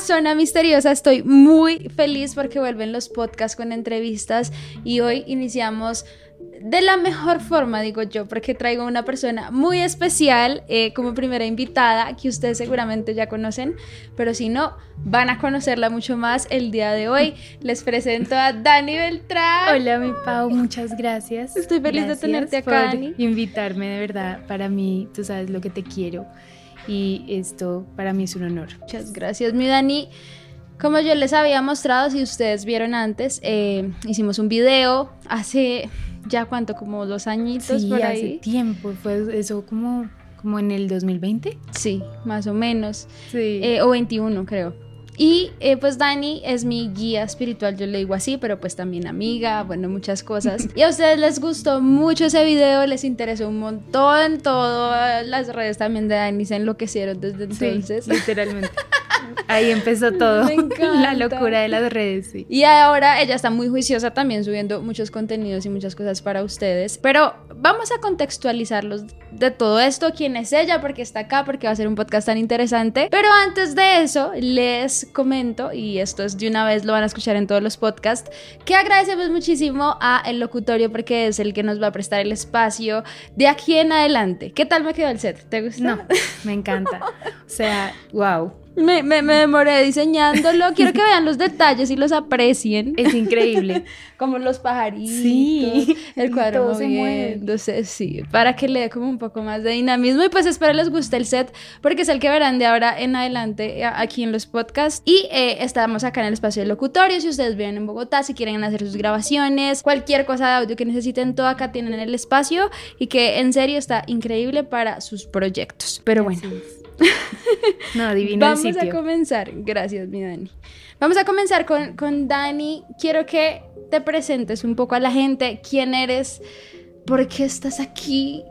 Zona Misteriosa. Estoy muy feliz porque vuelven los podcasts con entrevistas y hoy iniciamos de la mejor forma, digo yo, porque traigo una persona muy especial eh, como primera invitada que ustedes seguramente ya conocen, pero si no, van a conocerla mucho más el día de hoy. Les presento a Dani Beltrán. Hola, mi Pau, muchas gracias. Estoy feliz de tenerte acá, Dani. Invitarme, de verdad, para mí, tú sabes lo que te quiero y esto para mí es un honor. Muchas gracias, mi Dani. Como yo les había mostrado, si ustedes vieron antes, eh, hicimos un video hace ya cuánto, como dos añitos por ahí. hace tiempo, fue eso como, como en el 2020. Sí, más o menos. Sí. Eh, o 21 creo. Y eh, pues Dani es mi guía espiritual, yo le digo así, pero pues también amiga, bueno, muchas cosas. Y a ustedes les gustó mucho ese video, les interesó un montón, todas las redes también de Dani se enloquecieron desde entonces. Sí, literalmente. Ahí empezó todo. La locura de las redes, sí. Y ahora ella está muy juiciosa también subiendo muchos contenidos y muchas cosas para ustedes. Pero vamos a contextualizarlos de todo esto, quién es ella, por qué está acá, porque va a ser un podcast tan interesante. Pero antes de eso, les comento, y esto es de una vez, lo van a escuchar en todos los podcasts, que agradecemos muchísimo a el locutorio porque es el que nos va a prestar el espacio de aquí en adelante. ¿Qué tal me quedó el set? ¿Te gustó? No, me encanta. O sea, wow. Me, me, me, demoré diseñándolo. Quiero que vean los detalles y los aprecien. Es increíble. como los pajaritos. Sí. El cuadro moviéndose, sí. Para que le dé como un poco más de dinamismo. Y pues espero les guste el set, porque es el que verán de ahora en adelante eh, aquí en los podcasts. Y eh, estamos acá en el espacio de locutorio. Si ustedes viven en Bogotá, si quieren hacer sus grabaciones, cualquier cosa de audio que necesiten, todo acá tienen el espacio. Y que en serio está increíble para sus proyectos. Pero bueno. No, divino Vamos a comenzar. Gracias, mi Dani. Vamos a comenzar con, con Dani. Quiero que te presentes un poco a la gente. ¿Quién eres? ¿Por qué estás aquí?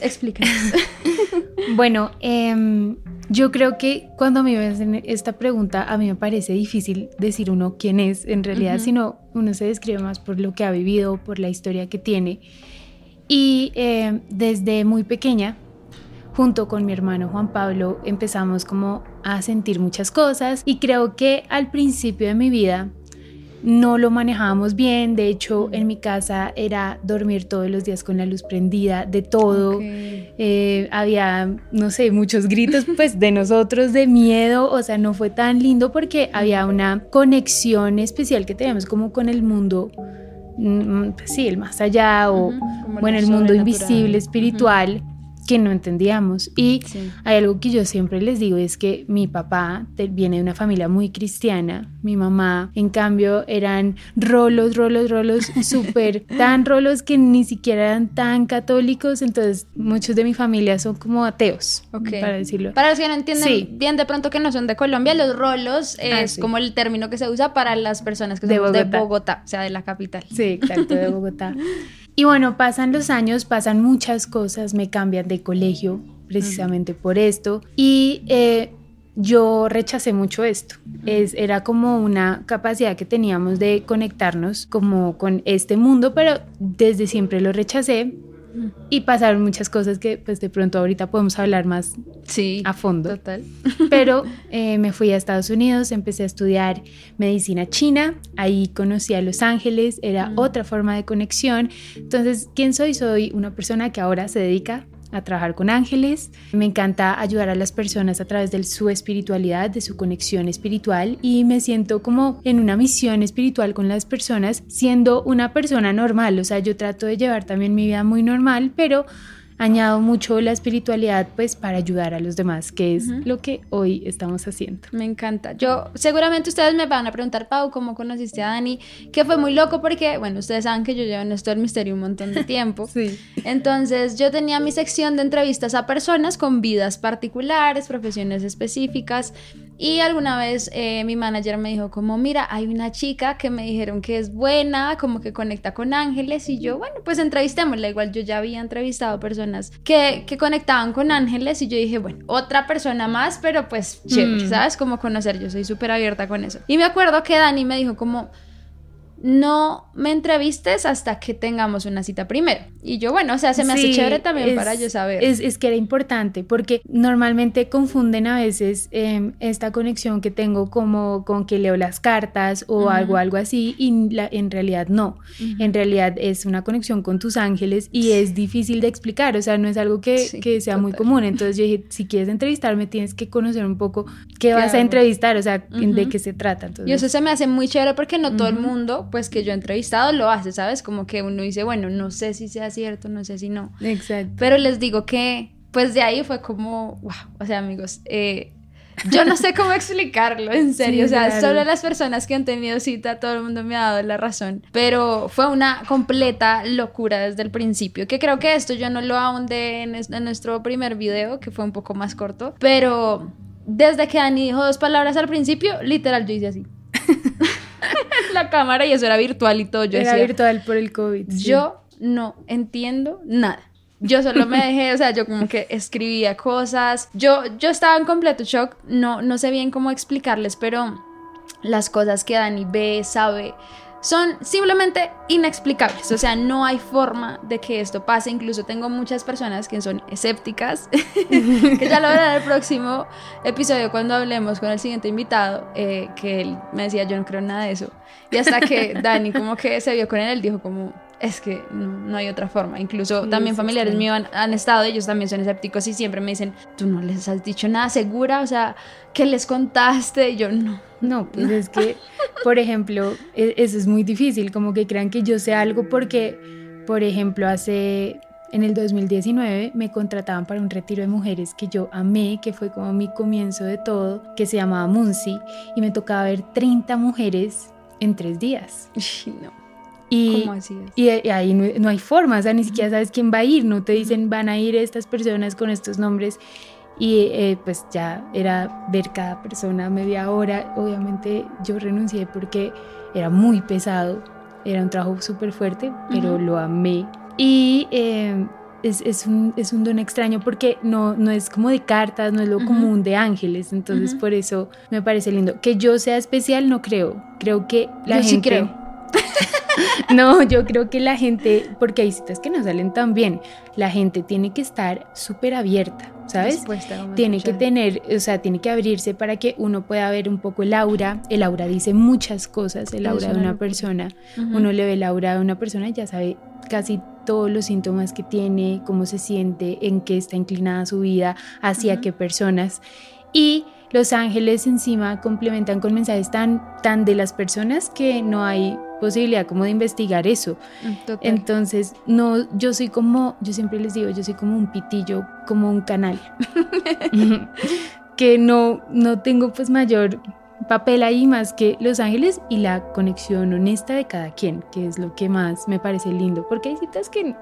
Explícanos. bueno, em, yo creo que cuando me hacen esta pregunta, a mí me parece difícil decir uno quién es en realidad, sino uno se describe más por lo que ha vivido, por la historia que tiene. Y em, desde muy pequeña junto con mi hermano Juan Pablo empezamos como a sentir muchas cosas y creo que al principio de mi vida no lo manejábamos bien, de hecho en mi casa era dormir todos los días con la luz prendida, de todo, eh, había, no sé, muchos gritos pues de nosotros, de miedo, o sea, no fue tan lindo porque había una conexión especial que teníamos como con el mundo, mm, pues sí, el más allá o bueno, el mundo invisible, espiritual que no entendíamos. Y hay algo que yo siempre les digo, es que mi papá viene de una familia muy cristiana, mi mamá, en cambio, eran rolos, rolos, rolos, súper tan rolos que ni siquiera eran tan católicos, entonces muchos de mi familia son como ateos, para decirlo. Para los que no entienden bien de pronto que no son de Colombia, los rolos ah, es como el término que se usa para las personas que son de Bogotá, o sea, de la capital. Sí, exacto, de Bogotá. Y bueno, pasan los años, pasan muchas cosas, me cambian de colegio precisamente por esto. Y eh, yo rechacé mucho esto. Es, era como una capacidad que teníamos de conectarnos como con este mundo, pero desde siempre lo rechacé y pasaron muchas cosas que pues de pronto ahorita podemos hablar más sí, a fondo. Total. Pero eh, me fui a Estados Unidos, empecé a estudiar medicina china, ahí conocí a Los Ángeles, era otra forma de conexión. Entonces, ¿quién soy? Soy una persona que ahora se dedica a trabajar con ángeles. Me encanta ayudar a las personas a través de su espiritualidad, de su conexión espiritual y me siento como en una misión espiritual con las personas siendo una persona normal. O sea, yo trato de llevar también mi vida muy normal, pero añado mucho la espiritualidad pues para ayudar a los demás, que es lo que hoy estamos haciendo. Me encanta. Yo seguramente ustedes me van a preguntar, Pau, ¿cómo conociste a Dani? Que fue muy loco porque, bueno, ustedes saben que yo llevo en esto del misterio un montón de tiempo. sí. Entonces yo tenía mi sección de entrevistas a personas con vidas particulares, profesiones específicas y alguna vez eh, mi manager me dijo como, mira, hay una chica que me dijeron que es buena, como que conecta con ángeles y yo, bueno, pues entrevistémosla. Igual yo ya había entrevistado personas que, que conectaban con ángeles y yo dije, bueno, otra persona más, pero pues chévere, mm. ¿sabes? Como conocer, yo soy súper abierta con eso. Y me acuerdo que Dani me dijo como no me entrevistes hasta que tengamos una cita primero. Y yo, bueno, o sea, se me hace chévere también para yo saber. Es, es, que era importante, porque normalmente confunden a veces em, esta conexión que tengo como con que leo las cartas o algo, algo así, y la, en realidad no. En realidad es una conexión con tus ángeles y es difícil de explicar, o sea, no es algo que, que sea muy común. Entonces yo dije, si quieres entrevistarme, tienes que conocer un poco qué, vas a entrevistar, o sea, de qué se trata. Entonces... Y eso se me hace muy chévere porque no todo el mundo pues que yo he entrevistado lo hace, ¿sabes? Como que uno dice, bueno, no sé si sea cierto, no sé si no. Exacto. Pero les digo que, pues de ahí fue como, wow, o sea, amigos, eh, yo no sé cómo explicarlo, en serio. o sea, solo las personas que han tenido cita, todo el mundo me ha dado la razón. Pero fue una completa locura desde el principio. Que creo que esto yo no lo ahondé en, en nuestro primer video, que fue un poco más corto. Pero desde que Dani dijo dos palabras al principio, literal, yo hice así. la cámara y eso era virtual y todo. Yo era virtual por el COVID. Yo no entiendo nada. Yo solo me dejé, o sea, yo como que escribía cosas. Yo, yo estaba en completo shock. No, no sé bien cómo explicarles, pero las cosas que Dani ve, sabe, son simplemente inexplicables. O sea, no hay forma de que esto pase. Incluso tengo muchas personas que son escépticas, que ya lo verán en el próximo episodio cuando hablemos con el siguiente invitado, eh, que él me decía, yo no creo nada de eso. Y hasta que Dani como que se vio con él, él dijo como, es que no, hay otra forma. Incluso también familiares míos han, han, estado, ellos también son escépticos y siempre me dicen, tú no les has dicho nada segura, o sea, ¿qué les contaste? Y yo no. No, pues es que, por ejemplo, e, eso es muy difícil, como que crean que yo sé algo porque, por ejemplo, hace en el 2019 me contrataban para un retiro de mujeres que yo amé, que fue como mi comienzo de todo, que se llamaba Munsi, y me tocaba ver 30 mujeres en tres días. No. Y, ¿Cómo así y, ahí no, hay forma, o sea, ni siquiera sabes quién va a ir, no te dicen van a ir estas personas con estos nombres. Y eh, pues ya era ver cada persona media hora. Obviamente yo renuncié porque era muy pesado, era un trabajo súper fuerte, pero lo amé. Y eh, es, es, un, es, un, don extraño porque no, no es como de cartas, no es lo común de ángeles, entonces por eso me parece lindo. Que yo sea especial no creo, creo que la yo gente... Sí creo. no, yo creo que la gente, porque hay citas que no salen tan bien, la gente tiene que estar súper abierta, ¿sabes? Tiene que tener, o sea, tiene que abrirse para que uno pueda ver un poco el aura. El aura dice muchas cosas, el aura de una persona. Uno le ve el aura de una persona y ya sabe casi todos los síntomas que tiene, cómo se siente, en qué está inclinada su vida, hacia qué personas. Y los ángeles encima complementan con mensajes tan, tan de las personas que no hay posibilidad como de investigar eso. Mm, Entonces, no, yo soy como, yo siempre les digo, yo soy como un pitillo, como un canal, que no, no tengo pues mayor papel ahí más que Los Ángeles y la conexión honesta de cada quien, que es lo que más me parece lindo, porque hay citas que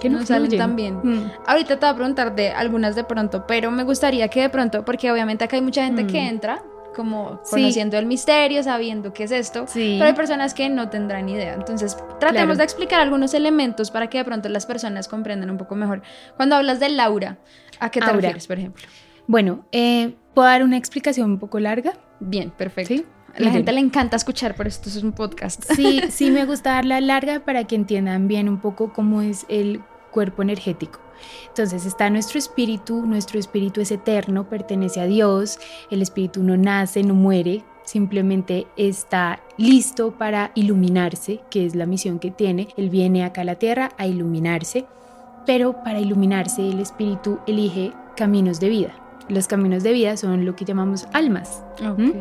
que no, salen tan bien. Mm. Ahorita te voy a preguntar de algunas de pronto, pero me gustaría que de pronto, porque obviamente acá hay mucha gente que Mm. entra como conociendo el misterio, sabiendo qué es esto, Sí. pero hay personas que no tendrán idea. Entonces, tratemos Claro. de explicar algunos elementos para que de pronto las personas comprendan un poco mejor. Cuando hablas de Laura, ¿a qué te Aura. refieres, por ejemplo? Bueno, eh, ¿puedo dar una explicación un poco larga? Bien, perfecto. Sí. A la gente le encanta escuchar, pero esto es un podcast. Sí, sí me gusta darla larga para que entiendan bien un poco cómo es el cuerpo energético. Entonces está nuestro espíritu, nuestro espíritu es eterno, pertenece a Dios, el espíritu no nace, no muere, simplemente está listo para iluminarse, que es la misión que tiene. Él viene acá a la tierra a iluminarse, pero para iluminarse el espíritu elige caminos de vida. Los caminos de vida son lo que llamamos almas. Ok.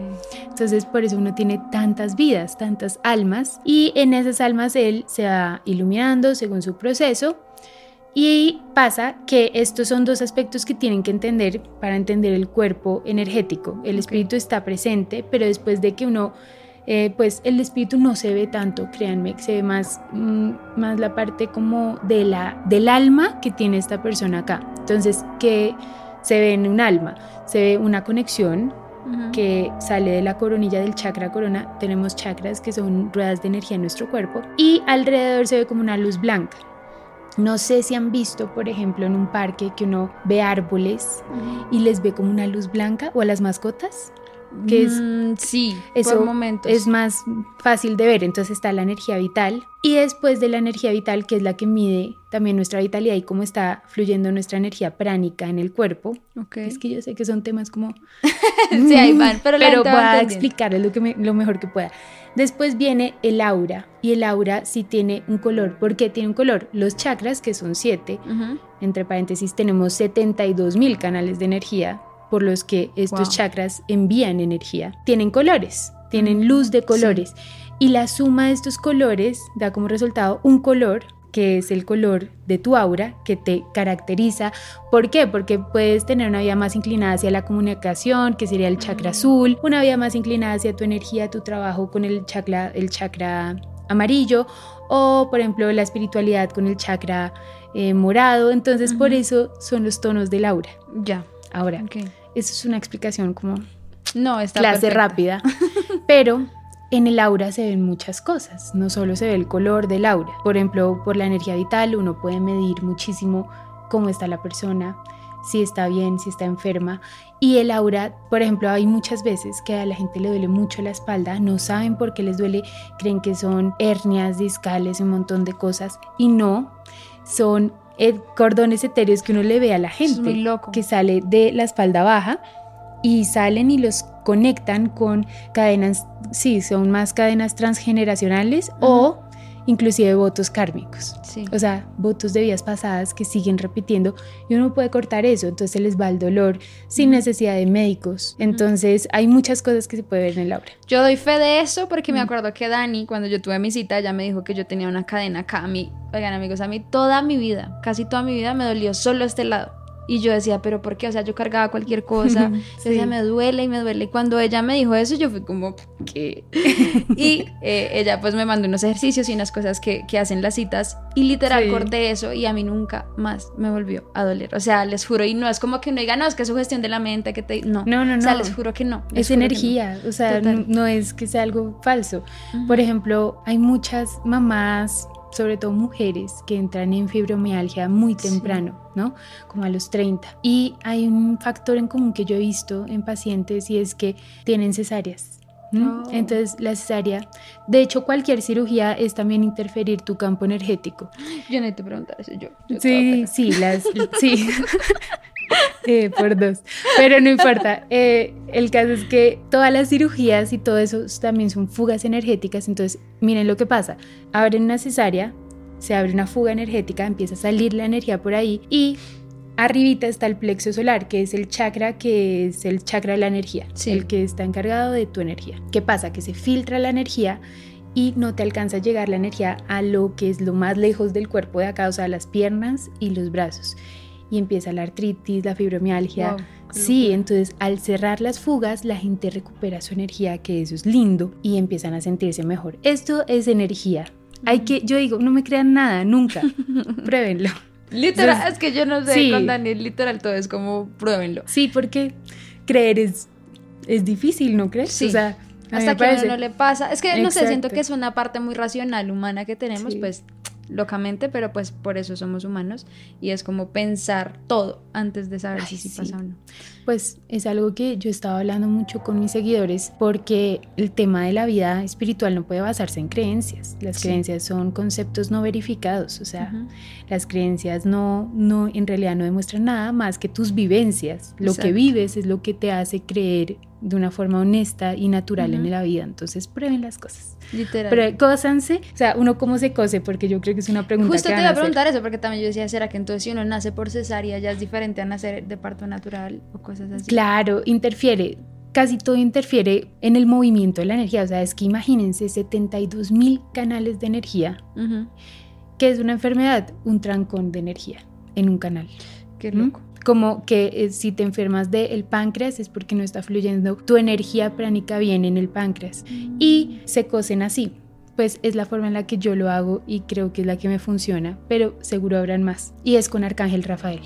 Entonces por eso uno tiene tantas vidas, tantas almas y en esas almas él se va iluminando según su proceso y pasa que estos son dos aspectos que tienen que entender para entender el cuerpo energético. El espíritu está presente, pero después de que uno, eh, pues el espíritu no se ve tanto, créanme, se ve más, mm, más la parte como de la, del alma que tiene esta persona acá. Entonces, ¿qué se ve en un alma? Se ve una conexión que sale de la coronilla del chakra corona. Tenemos chakras que son ruedas de energía en nuestro cuerpo y alrededor se ve como una luz blanca. No sé si han visto, por ejemplo, en un parque que uno ve árboles y les ve como una luz blanca o a las mascotas. que es Mm, sí, eso por momentos. es más fácil de ver. Entonces está la energía vital y después de la energía vital, que es la que mide también nuestra vitalidad y cómo está fluyendo nuestra energía pránica en el cuerpo. Ok. Es que yo sé que son temas como sí, ahí van, pero, pero voy a explicarles lo, que me- lo mejor que pueda. Después viene el aura y el aura sí tiene un color. ¿Por qué tiene un color? Los chakras, que son siete, entre paréntesis tenemos 72 mil canales de energía por los que estos Wow. chakras envían energía. Tienen colores, tienen luz de colores y la suma de estos colores da como resultado un color que es el color de tu aura que te caracteriza. ¿Por qué? Porque puedes tener una vida más inclinada hacia la comunicación, que sería el chakra azul, una vida más inclinada hacia tu energía, tu trabajo con el chakra, el chakra amarillo, o por ejemplo la espiritualidad con el chakra eh, morado. Entonces, por eso son los tonos del aura. Ya. Ahora, ok. eso es una explicación como No, está clase perfecta. rápida, pero en el aura se ven muchas cosas, no solo se ve el color del aura. Por ejemplo, por la energía vital uno puede medir muchísimo cómo está la persona, si está bien, si está enferma. Y el aura, por ejemplo, hay muchas veces que a la gente le duele mucho la espalda, no saben por qué les duele, creen que son hernias discales, un montón de cosas, y no, son eh, cordones etéreos que uno le ve a la es gente muy loco. que sale de la espalda baja y salen y los conectan con cadenas, sí, son más cadenas transgeneracionales o inclusive votos kármicos. Sí. O sea, votos de vidas pasadas que siguen repitiendo y uno puede cortar eso, entonces se les va el dolor sin necesidad de médicos. Entonces hay muchas cosas que se puede ver en el aura. Yo doy fe de eso porque me acuerdo que Dani, cuando yo tuve mi cita, ella me dijo que yo tenía una cadena acá. A mí, oigan amigos, a mí toda mi vida, casi toda mi vida me dolió solo este lado. Y yo decía, ¿pero por qué? O sea, yo cargaba cualquier cosa. Yo Sí. decía, me duele y me duele. Y cuando ella me dijo eso, yo fui como, ¿qué? y eh, ella pues me mandó unos ejercicios y unas cosas que, que hacen las citas. Y literal Sí. corté eso y a mí nunca más me volvió a doler. O sea, les juro. Y no es como que no diga, no, es que es su gestión de la mente, que te... No. No, no, O sea, no. les juro que no. Es no. energía, o sea, no, no es que sea algo falso. Ujú. Por ejemplo, hay muchas mamás, sobre todo mujeres, que entran en fibromialgia muy Sí. temprano, ¿no? Como a los 30. Y hay un factor en común que yo he visto en pacientes y es que tienen cesáreas. ¿no? Oh. Entonces la cesárea, de hecho cualquier cirugía es también interferir tu campo energético. Yo necesito preguntar eso yo. yo Sí, sí, las, sí. Eh, por dos. Pero no importa. Eh, el caso es que todas las cirugías y todo eso también son fugas energéticas. Entonces, miren lo que pasa. Abren una cesárea, se abre una fuga energética, empieza a salir la energía por ahí y arribita está el plexo solar, que es el chakra que es el chakra de la energía, Sí. el que está encargado de tu energía. ¿Qué pasa? Que se filtra la energía y no te alcanza a llegar la energía a lo que es lo más lejos del cuerpo de acá, o sea, las piernas y los brazos. Y empieza la artritis, la fibromialgia. Wow, sí, entonces al cerrar las fugas, la gente recupera su energía, que eso es lindo, y empiezan a sentirse mejor. Esto es energía. Hay que, yo digo, no me crean nada, nunca. Pruébenlo. Literal, Entonces, es que yo no sé sí. con Daniel, literal todo es como pruébenlo. Sí, porque creer es, es difícil, ¿no crees? Sí. O sea, Hasta que a uno no le pasa. Es que no sé, siento que es una parte muy racional humana que tenemos, Sí. pues locamente, pero pues por eso somos humanos y es como pensar todo antes de saber Ay, si sí, pasa o no. Pues es algo que yo estaba hablando mucho con mis seguidores porque el tema de la vida espiritual no puede basarse en creencias. Las Sí. creencias son conceptos no verificados, o sea, Ujú. las creencias no, no, en realidad no demuestran nada más que tus vivencias. Lo que Exacto. vives es lo que te hace creer de una forma honesta y natural en la vida. Entonces prueben las cosas. Literal. Pero cósanse, o sea, uno cómo se cose, porque yo creo que es una pregunta Justo que te iba a hacer. preguntar eso, porque también yo decía, ¿será que entonces si uno nace por cesárea ya es diferente a nacer de parto natural o cosas así? Claro, interfiere. Casi todo interfiere en el movimiento de la energía. O sea, es que imagínense 72 mil canales de energía. ¿Qué es una enfermedad? Un trancón de energía en un canal. Qué ¿Mm? Como que eh, si te enfermas del páncreas es porque no está fluyendo tu energía pránica bien en el páncreas. Y se cosen así. Pues es la forma en la que yo lo hago y creo que es la que me funciona, pero seguro habrán más. Y es con Arcángel Rafael.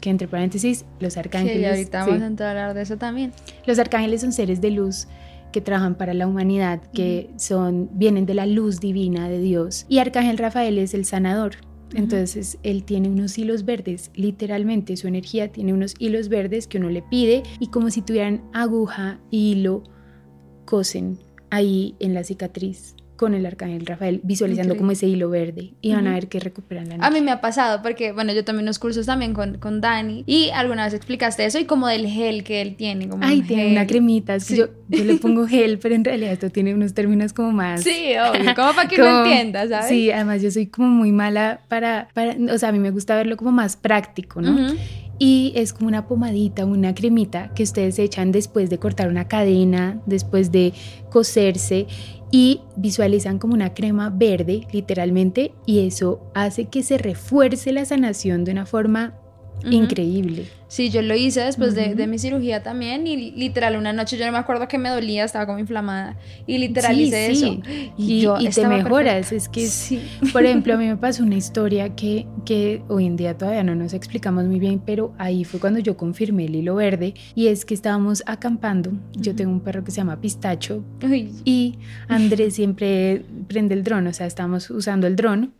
Que entre paréntesis, los arcángeles. ya ahorita sí. vamos a hablar de eso también. Los arcángeles son seres de luz que trabajan para la humanidad, que son vienen de la luz divina de Dios. Y Arcángel Rafael es el sanador. Entonces él tiene unos hilos verdes, literalmente su energía tiene unos hilos verdes que uno le pide y como si tuvieran aguja y hilo, cosen ahí en la cicatriz con el arcángel Rafael, visualizando como ese hilo verde y van a ver que recuperan la A mí me ha pasado porque, bueno, yo tomé unos cursos también con, con Dani y alguna vez explicaste eso y como del gel que él tiene. Como Ay, tiene una cremita, es que yo, yo, le pongo gel, pero en realidad esto tiene unos términos como más... Sí, obvio, como para que lo entiendas, ¿sabes? Sí, además yo soy como muy mala para, para, o sea, a mí me gusta verlo como más práctico, ¿no? y es como una pomadita, una cremita que ustedes echan después de cortar una cadena, después de coserse y visualizan como una crema verde, literalmente, y eso hace que se refuerce la sanación de una forma increíble. Sí, yo lo hice después de, de, mi cirugía también y literal una noche yo no me acuerdo que me dolía, estaba como inflamada y literal hice eso. Y, yo y te mejoras, es que sí. por ejemplo a mí me pasó una historia que, que hoy en día todavía no nos explicamos muy bien, pero ahí fue cuando yo confirmé el hilo verde y es que estábamos acampando, yo tengo un perro que se llama Pistacho y Andrés siempre prende el dron, o sea, estamos usando el dron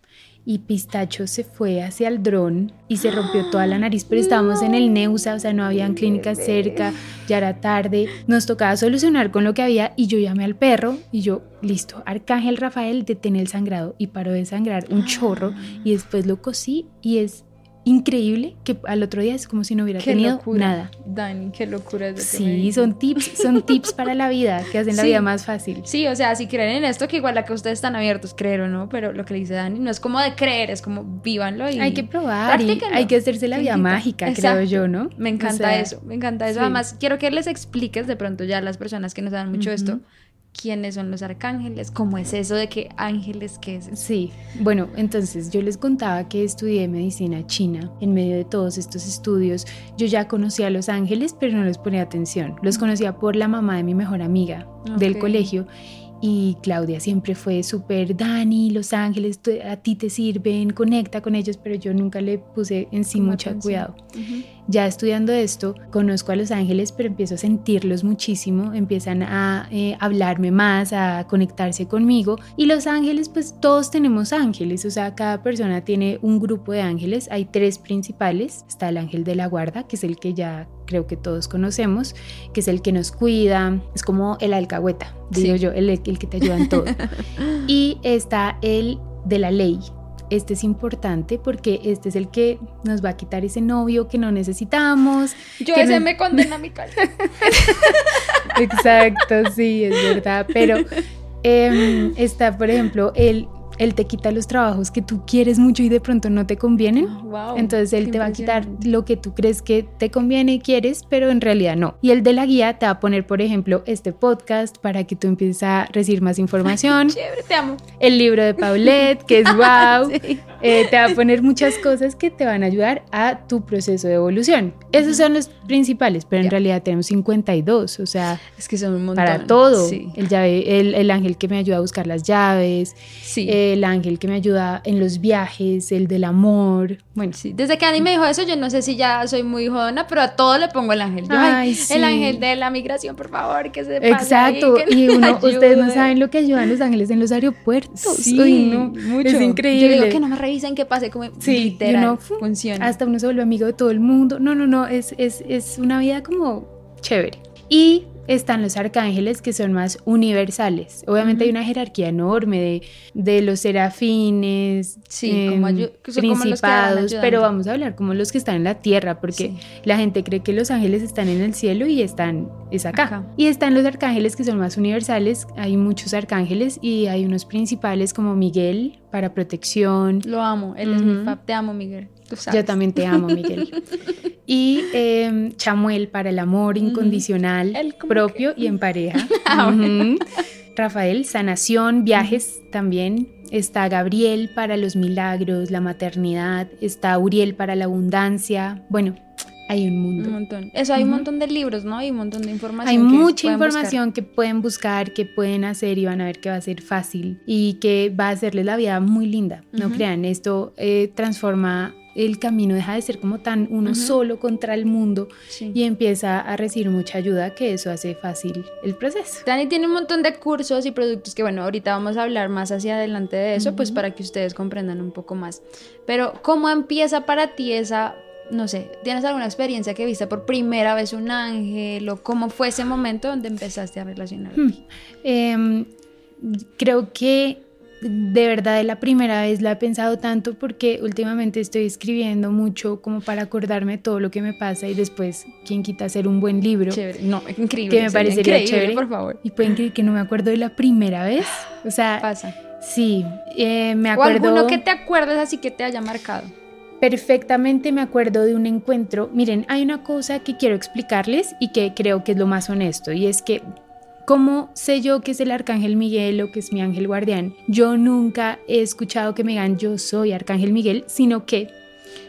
y Pistacho se fue hacia el dron y se rompió toda la nariz, pero estábamos en el Neusa, o sea, no habían clínicas cerca, ya era tarde, nos tocaba solucionar con lo que había y yo llamé al perro y yo, listo, Arcángel Rafael detén el sangrado y paró de sangrar un chorro y después lo cosí y es increíble que al otro día es como si no hubiera tenido nada. Dani, qué locura es Sí, son tips, son tips para la vida que hacen la vida más fácil. Sí, o sea, si creen en esto, que igual la que ustedes están abiertos, creer o no, pero lo que le dice Dani no es como de creer, es como vívanlo y hay que probar y hay que hacerse la vida mágica, creo yo, ¿no? Me encanta eso, me encanta eso. Además, quiero que les expliques de pronto ya a las personas que nos dan mucho esto quiénes son los arcángeles, cómo es eso de que ángeles, qué es. Sí, bueno, entonces yo les contaba que estudié medicina china. En medio de todos estos estudios, yo ya conocía a los ángeles, pero no les ponía atención. Los conocía por la mamá de mi mejor amiga del colegio y Claudia siempre fue súper, Dani, Los Ángeles, a ti te sirven, conecta con ellos, pero yo nunca le puse en sí mucho cuidado. Ya estudiando esto, conozco a Los Ángeles, pero empiezo a sentirlos muchísimo, empiezan a eh, hablarme más, a conectarse conmigo. Y Los Ángeles, pues todos tenemos ángeles, o sea, cada persona tiene un grupo de ángeles, hay tres principales, está el ángel de la guarda, que es el que ya creo que todos conocemos, que es el que nos cuida, es como el alcahueta, digo yo, el, el que te ayuda en todo. y está el de la ley. Este es importante porque este es el que nos va a quitar ese novio que no necesitamos. Yo ese me condena a mi casa. Exacto, sí, es verdad. Pero em, está, por ejemplo, el él te quita los trabajos que tú quieres mucho y de pronto no te convienen. Entonces él te va a quitar lo que tú crees que te conviene y quieres, pero en realidad no. Y el de la guía te va a poner, por ejemplo, este podcast para que tú empieces a recibir más información. Chévere, te amo. El libro de Paulette, que es wow. Eh, te va a poner muchas cosas que te van a ayudar a tu proceso de evolución. Esos son los principales, pero en realidad tenemos 52, o sea, es que son un montón. Para todo. El, llave, el, el, ángel que me ayuda a buscar las llaves. Sí. Eh, el ángel que me ayuda en los viajes, el del amor. Bueno, sí. Desde que Andy me dijo eso, yo no sé si ya soy muy jodona, pero a todo le pongo el ángel. Ay, El ángel de la migración, por favor, que se pase Exacto. y uno, ustedes no saben lo que ayudan los ángeles en los aeropuertos. Sí, no, mucho. Es increíble. Yo digo que no me revisen que pase como sí, literal, funciona. Hasta uno se vuelve amigo de todo el mundo. No, no, no, es, es, es una vida como chévere. Y están los arcángeles que son más universales. Obviamente hay una jerarquía enorme de, de los serafines, sí, como em, principados, pero vamos a hablar como los que están en la tierra, porque la gente cree que los ángeles están en el cielo y están es acá. Y están los arcángeles que son más universales. Hay muchos arcángeles y hay unos principales como Miguel para protección. Lo amo, él es mi fab. Te amo, Miguel. Yo también te amo, Miguel. y em, Chamuel para el amor incondicional, propio y en pareja. Ah, Rafael, sanación, viajes también. Está Gabriel para los milagros, la maternidad. Está Uriel para la abundancia. Bueno, hay un mundo. Un montón. Eso hay un montón de libros, ¿no? Hay un montón de información. Hay mucha información que pueden buscar, que pueden hacer y van a ver que va a ser fácil y que va a hacerles la vida muy linda. No crean, esto eh, transforma el camino deja de ser como tan uno solo contra el mundo y empieza a recibir mucha ayuda, que eso hace fácil el proceso. Dani tiene un montón de cursos y productos que, bueno, ahorita vamos a hablar más hacia adelante de eso, pues para que ustedes comprendan un poco más. Pero, ¿cómo empieza para ti esa no sé, ¿tienes alguna experiencia que viste por primera vez un ángel o cómo fue ese momento donde empezaste a relacionarte? Hmm. Em, creo que de verdad la primera vez la he pensado tanto porque últimamente estoy escribiendo mucho como para acordarme todo lo que me pasa y después, quien quita hacer un buen libro. Chévere. No, increíble. Que me parecería chévere. por favor. Y pueden creer que no me acuerdo de la primera vez. O sea, pasa. Sí, eh, me acuerdo. O alguno que te acuerdes así que te haya marcado. Perfectamente me acuerdo de un encuentro. Miren, hay una cosa que quiero explicarles y que creo que es lo más honesto y es que ¿Cómo sé yo que es el Arcángel Miguel o que es mi ángel guardián? Yo nunca he escuchado que me digan yo soy Arcángel Miguel, sino que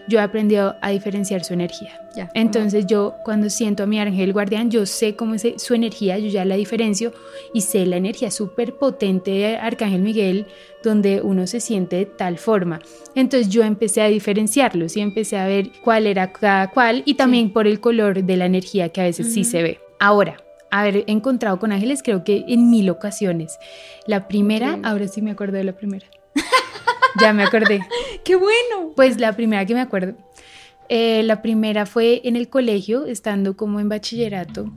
yo he aprendido a diferenciar su energía. Entonces yo cuando siento a mi ángel guardián, yo sé cómo es su energía, yo ya la diferencio y sé la energía súper potente de Arcángel Miguel, donde uno se siente de tal forma. Entonces yo empecé a diferenciarlos y empecé a ver cuál era cada cual y también por el color de la energía que a veces sí se ve. Ahora, haber encontrado con ángeles creo que en mil ocasiones. La primera, ahora sí me acuerdo de la primera. ya me acordé. ¡Qué bueno! Pues la primera que me acuerdo. Eh, la primera fue en el colegio, estando como en bachillerato.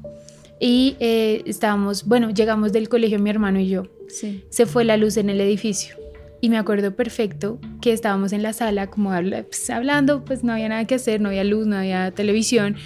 Y eh, estábamos, bueno, llegamos del colegio mi hermano y yo. Sí. Se fue la luz en el edificio. Y me acuerdo perfecto que estábamos en la sala como pues, hablando, pues no había nada que hacer, no había luz, no había televisión.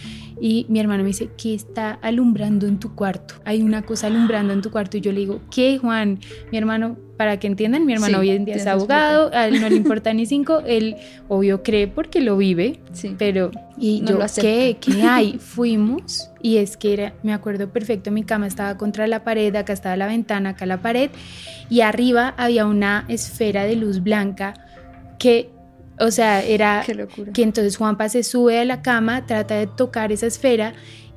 Y mi hermano me dice, ¿qué está alumbrando en tu cuarto? Hay una cosa alumbrando en tu cuarto. Y yo le digo, ¿qué, Juan? Mi hermano, para que entiendan, mi hermano hoy en día es abogado, a él no le importa ni cinco, él obvio cree porque lo vive, sí. pero y yo, ¿qué? ¿Qué hay? Fuimos y es que era, me acuerdo perfecto, mi cama estaba contra la pared, acá estaba la ventana, acá la pared, y arriba había una esfera de luz blanca que o sea, era que entonces Juanpa se sube a la cama, trata de tocar esa esfera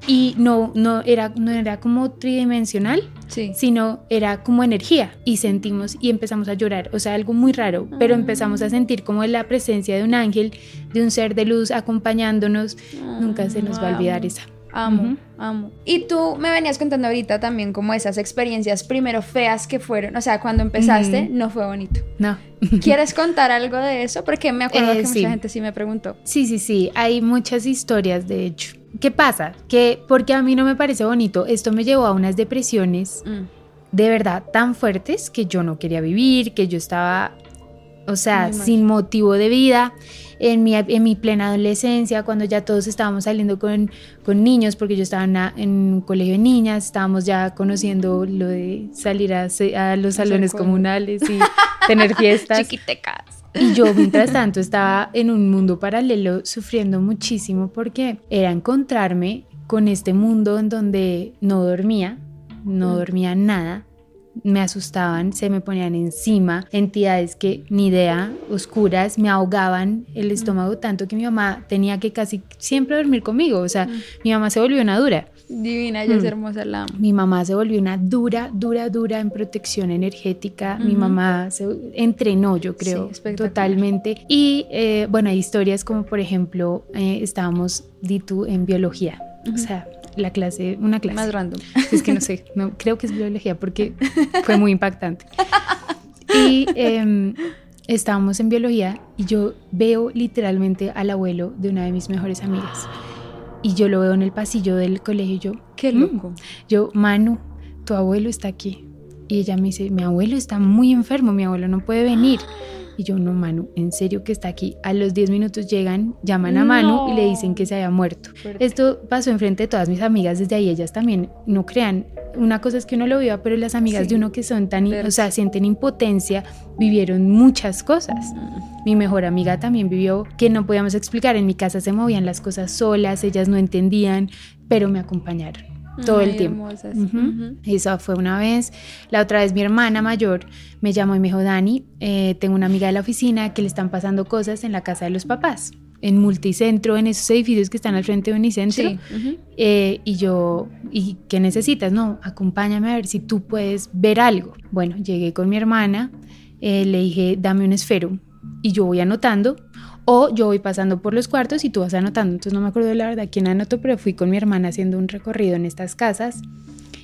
y no, no, era, no era como tridimensional, sino era como energía y sentimos y empezamos a llorar, o sea, algo muy raro, pero ah. empezamos a sentir como la presencia de un ángel, de un ser de luz acompañándonos, nunca se nos va a olvidar esa. Amo, amo. Y tú me venías contando ahorita también como esas experiencias primero feas que fueron, o sea, cuando empezaste no fue bonito. No. ¿Quieres contar algo de eso? Porque me acuerdo eh, que mucha gente sí me preguntó. Sí, sí, sí, hay muchas historias de hecho. ¿Qué pasa? Que porque a mí no me parece bonito, esto me llevó a unas depresiones mm. de verdad tan fuertes que yo no quería vivir, que yo estaba, o sea, sin motivo de vida en mi, en mi plena adolescencia, cuando ya todos estábamos saliendo con, con niños, porque yo estaba en, un colegio de niñas, estábamos ya conociendo lo de salir a, a los salones comunales y tener fiestas. Chiquitecas. Y yo, mientras tanto, estaba en un mundo paralelo sufriendo muchísimo porque era encontrarme con este mundo en donde no dormía, no mm. dormía nada, me asustaban, se me ponían encima, entidades que ni idea, oscuras, me ahogaban el estómago tanto que mi mamá tenía que casi siempre dormir conmigo, o sea, mi mamá se volvió una dura. Divina, ella es mm. hermosa, la Mi mamá se volvió una dura, dura, dura en protección energética. Mi mamá se entrenó, yo creo, totalmente. Y eh, bueno, hay historias como, por ejemplo, eh, estábamos, di tú, en biología. O sea, la clase, una clase. Más random. Es que no sé, no, creo que es biología porque fue muy impactante. Y em, estábamos en biología y yo veo literalmente al abuelo de una de mis mejores amigas. Y yo lo veo en el pasillo del colegio y yo, qué mm". loco. Yo, Manu, tu abuelo está aquí. Y ella me dice, mi abuelo está muy enfermo, mi abuelo no puede venir. Y yo, no, Manu, en serio que está aquí. A los 10 minutos llegan, llaman a Manu y le dicen que se había muerto. Esto pasó enfrente de todas mis amigas desde ahí. Ellas también, no crean, una cosa es que uno lo viva, pero las amigas de uno que son tan, o sea, sienten impotencia, vivieron muchas cosas. Mm. Mi mejor amiga también vivió que no podíamos explicar. En mi casa se movían las cosas solas, ellas no entendían, pero me acompañaron todo el tiempo. Eso fue una vez. La otra vez mi hermana mayor me llamó y me dijo, Dani, eh, tengo una amiga de la oficina que le están pasando cosas en la casa de los papás, en multicentro, en esos edificios que están al frente de Unicentro. Eh, y yo, ¿y qué necesitas? No, acompáñame a ver si tú puedes ver algo. Bueno, llegué con mi hermana, eh, le dije, dame un esfero y yo voy anotando O yo voy pasando por los cuartos y tú vas anotando. Entonces no me acuerdo de la verdad quién anotó, pero fui con mi hermana haciendo un recorrido en estas casas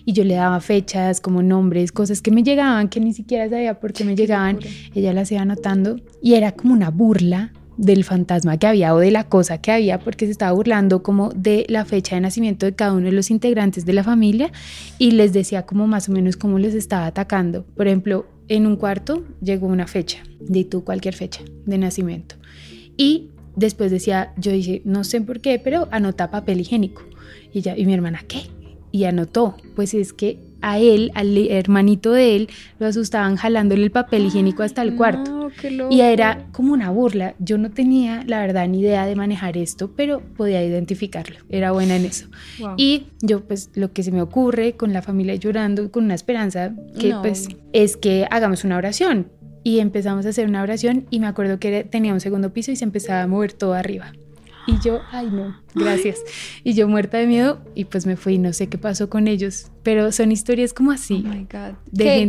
y yo le daba fechas, como nombres, cosas que me llegaban que ni siquiera sabía por qué me llegaban. Ella las iba anotando y era como una burla del fantasma que había o de la cosa que había porque se estaba burlando como de la fecha de nacimiento de cada uno de los integrantes de la familia y les decía como más o menos cómo les estaba atacando. Por ejemplo, en un cuarto llegó una fecha, de tú cualquier fecha de nacimiento. Y después decía, yo dije, no sé por qué, pero anota papel higiénico. Y, ella, y mi hermana, ¿qué? y anotó, pues es que a él, al hermanito de él, lo asustaban jalándole el papel higiénico hasta el cuarto. y era como una burla. Yo no tenía, la verdad, ni idea de manejar esto, pero podía identificarlo. Era buena en eso. Y yo, pues, lo que se me ocurre con la familia llorando, con una esperanza, que pues es que hagamos una oración. Y empezamos a hacer una oración y me acuerdo que tenía un segundo piso y se empezaba a mover todo arriba. Y yo, ay no, gracias. Y yo muerta de miedo y pues me fui, no sé qué pasó con ellos, pero son historias como así. Oh my God.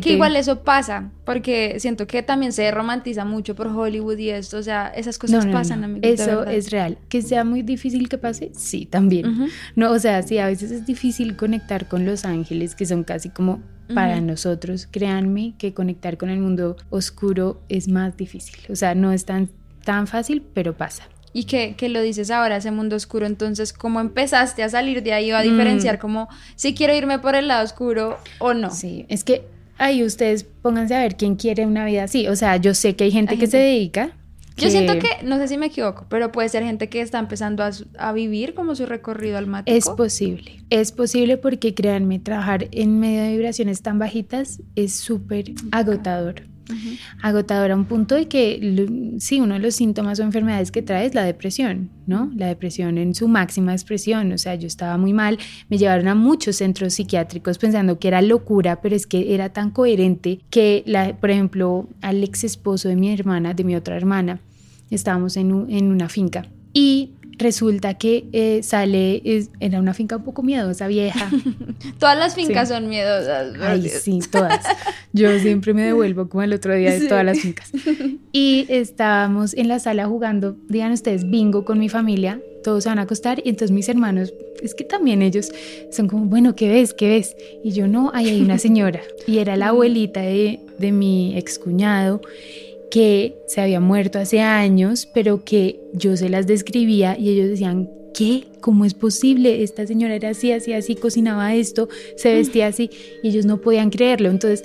que, igual eso pasa, porque siento que también se romantiza mucho por Hollywood y esto, o sea, esas cosas pasan, amigos. Eso es real. Que sea muy difícil que pase, sí, también. No, o sea, sí, a veces es difícil conectar con los ángeles, que son casi como para nosotros. Créanme que conectar con el mundo oscuro es más difícil. O sea, no es tan, tan fácil, pero pasa y que, que, lo dices ahora, ese mundo oscuro, entonces, ¿cómo empezaste a salir de ahí o a diferenciar mm. como si quiero irme por el lado oscuro o no? Sí, es que ahí ustedes pónganse a ver quién quiere una vida así, o sea, yo sé que hay gente que se dedica. Yo siento que, no sé si me equivoco, pero puede ser gente que está empezando a, a vivir como su recorrido almático. Es posible, es posible porque créanme, trabajar en medio de vibraciones tan bajitas es súper agotador agotadora a un punto de que sí, uno de los síntomas o enfermedades que trae es la depresión, ¿no? La depresión en su máxima expresión, o sea, yo estaba muy mal, me llevaron a muchos centros psiquiátricos pensando que era locura, pero es que era tan coherente que, la, por ejemplo, al ex esposo de mi hermana, de mi otra hermana, estábamos en, en una finca y resulta que eh, sale, es, era una finca un poco miedosa, vieja. todas las fincas son miedosas. Ay, sí, todas. Yo siempre me devuelvo como el otro día de todas las fincas. Y estábamos en la sala jugando, digan ustedes, bingo con mi familia, todos se van a acostar y entonces mis hermanos, es que también ellos son como, bueno, ¿qué ves? ¿Qué ves? Y yo no, ahí hay una señora. Y era la abuelita de, de mi excuñado que se había muerto hace años, pero que yo se las describía y ellos decían, ¿qué? ¿Cómo es posible? Esta señora era así, así, así, cocinaba esto, se vestía así, y ellos no podían creerlo. Entonces,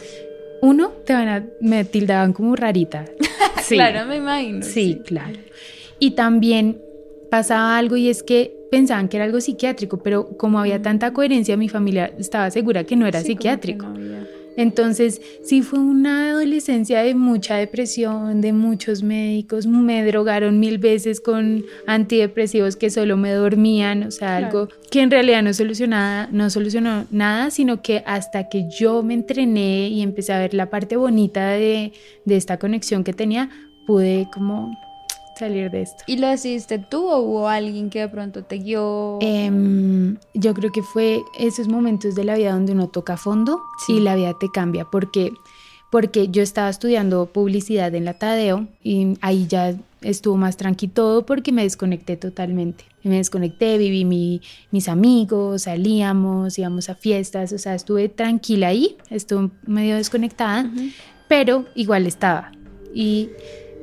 uno, te van a, me tildaban como rarita. claro, me imagino. Sí, claro. Y también pasaba algo y es que pensaban que era algo psiquiátrico, pero como había tanta coherencia, mi familia estaba segura que no era psiquiátrico. Entonces, sí fue una adolescencia de mucha depresión, de muchos médicos, me drogaron mil veces con antidepresivos que solo me dormían, o sea, algo que en realidad no solucionaba, no solucionó nada, sino que hasta que yo me entrené y empecé a ver la parte bonita de, de esta conexión que tenía, pude como salir de esto. ¿Y lo decidiste tú o hubo alguien que de pronto te guió? Em, yo creo que fue esos momentos de la vida donde uno toca fondo y la vida te cambia, porque, porque yo estaba estudiando publicidad en la Tadeo y ahí ya estuvo más tranquilo todo porque me desconecté totalmente. Me desconecté, viví mi, mis amigos, salíamos, íbamos a fiestas, o sea, estuve tranquila ahí, estuve medio desconectada, pero igual estaba. Y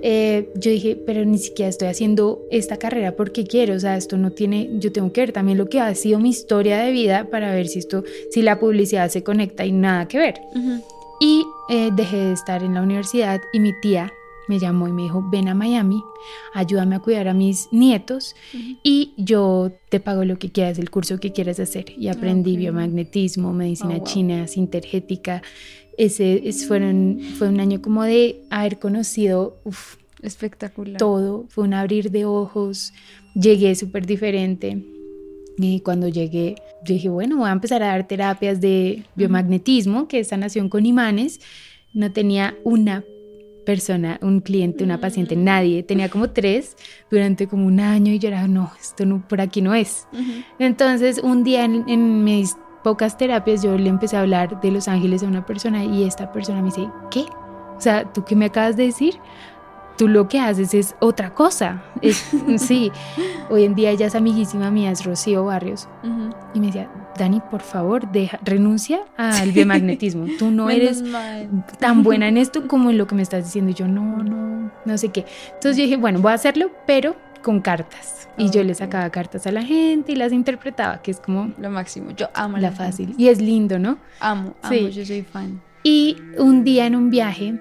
eh, yo dije, pero ni siquiera estoy haciendo esta carrera porque quiero, o sea, esto no tiene, yo tengo que ver también lo que ha sido mi historia de vida para ver si esto, si la publicidad se conecta y nada que ver. Y eh, dejé de estar en la universidad y mi tía me llamó y me dijo, ven a Miami, ayúdame a cuidar a mis nietos y yo te pago lo que quieras, el curso que quieras hacer. Y aprendí biomagnetismo, medicina oh, china, sintergética, ese fueron, fue un año como de haber conocido espectacular todo, fue un abrir de ojos, llegué súper diferente. Y cuando llegué, dije, bueno, voy a empezar a dar terapias de biomagnetismo, que es sanación con imanes. No tenía una persona, un cliente, una paciente, mm. nadie. Tenía como tres durante como un año y yo era, no, esto no, por aquí no es. Entonces, un día en, en mis pocas terapias yo le empecé a hablar de los ángeles a una persona y esta persona me dice, ¿qué? O sea, ¿tú qué me acabas de decir? tú lo que haces es otra cosa. sí, hoy en día ella es amiguísima mía, es Rocío Barrios. Y me decía, Dani, por favor, deja, renuncia al biomagnetismo. Tú no eres tan buena en esto como en lo que me estás diciendo. Y yo, no, no, no sé qué. Entonces yo dije, bueno, voy a hacerlo, pero con cartas. Y yo le sacaba cartas a la gente y las interpretaba, que es como... Lo máximo. Yo amo la, fácil. Y es lindo, ¿no? Amo, amo, sí. yo soy fan. Y un día en un viaje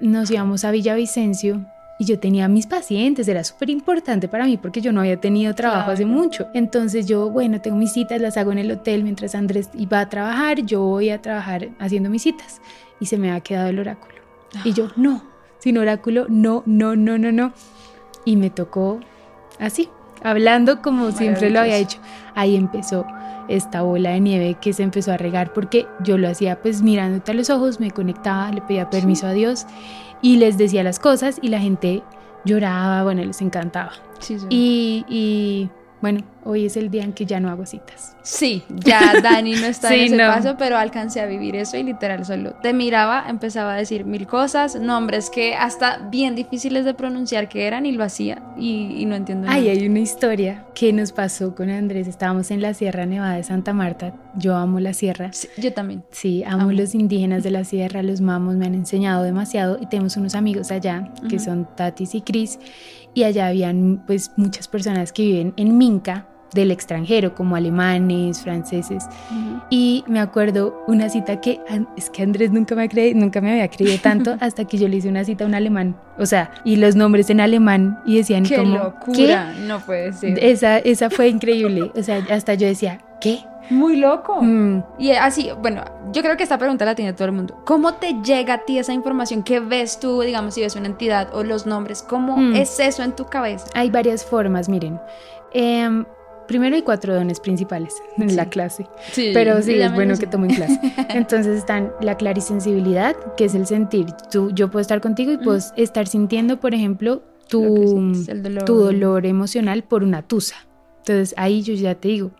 nos íbamos a Villavicencio y yo tenía mis pacientes, era súper importante para mí porque yo no había tenido trabajo hace mucho. Entonces yo, bueno, tengo mis citas, las hago en el hotel mientras Andrés iba a trabajar, yo voy a trabajar haciendo mis citas y se me ha quedado el oráculo. Y yo, no, sin oráculo, no, no, no, no, no. Y me tocó así, hablando como siempre lo había hecho. Ahí empezó esta bola de nieve que se empezó a regar porque yo lo hacía pues mirándote a los ojos, me conectaba, le pedía permiso a Dios y les decía las cosas y la gente lloraba, bueno, les encantaba. Sí, sí. Y, y bueno, hoy es el día en que ya no hago citas. Sí, ya Dani no está en ese paso, pero alcancé a vivir eso y literal solo te miraba, empezaba a decir mil cosas, nombres que hasta bien difíciles de pronunciar que eran y lo hacía y, no entiendo nada. Ay, hay una historia que nos pasó con Andrés, estábamos en la Sierra Nevada de Santa Marta, yo amo la sierra. yo también. Sí, amo, los indígenas de la sierra, los mamos me han enseñado demasiado y tenemos unos amigos allá que son Tatis y Cris y allá habían pues muchas personas que viven en Minca del extranjero, como alemanes, franceses. Y me acuerdo una cita que es que Andrés nunca me, creí, nunca me había creído tanto hasta que yo le hice una cita a un alemán. O sea, y los nombres en alemán y decían ¡Qué como... locura! No puede ser. Esa, esa fue increíble. O sea, hasta yo decía, ¿qué? Muy loco. Mm. Y así, bueno, yo creo que esta pregunta la tiene todo el mundo. ¿Cómo te llega a ti esa información? ¿Qué ves tú, digamos, si ves una entidad o los nombres? ¿Cómo mm. es eso en tu cabeza? Hay varias formas, miren. Em, primero hay cuatro dones principales en la clase, sí, pero sí es bueno que tomen clase. Entonces están la clarisensibilidad, que es el sentir. Tú, yo puedo estar contigo y puedo estar sintiendo, por ejemplo, tu dolor. tu dolor emocional por una tusa. Entonces ahí yo ya te digo,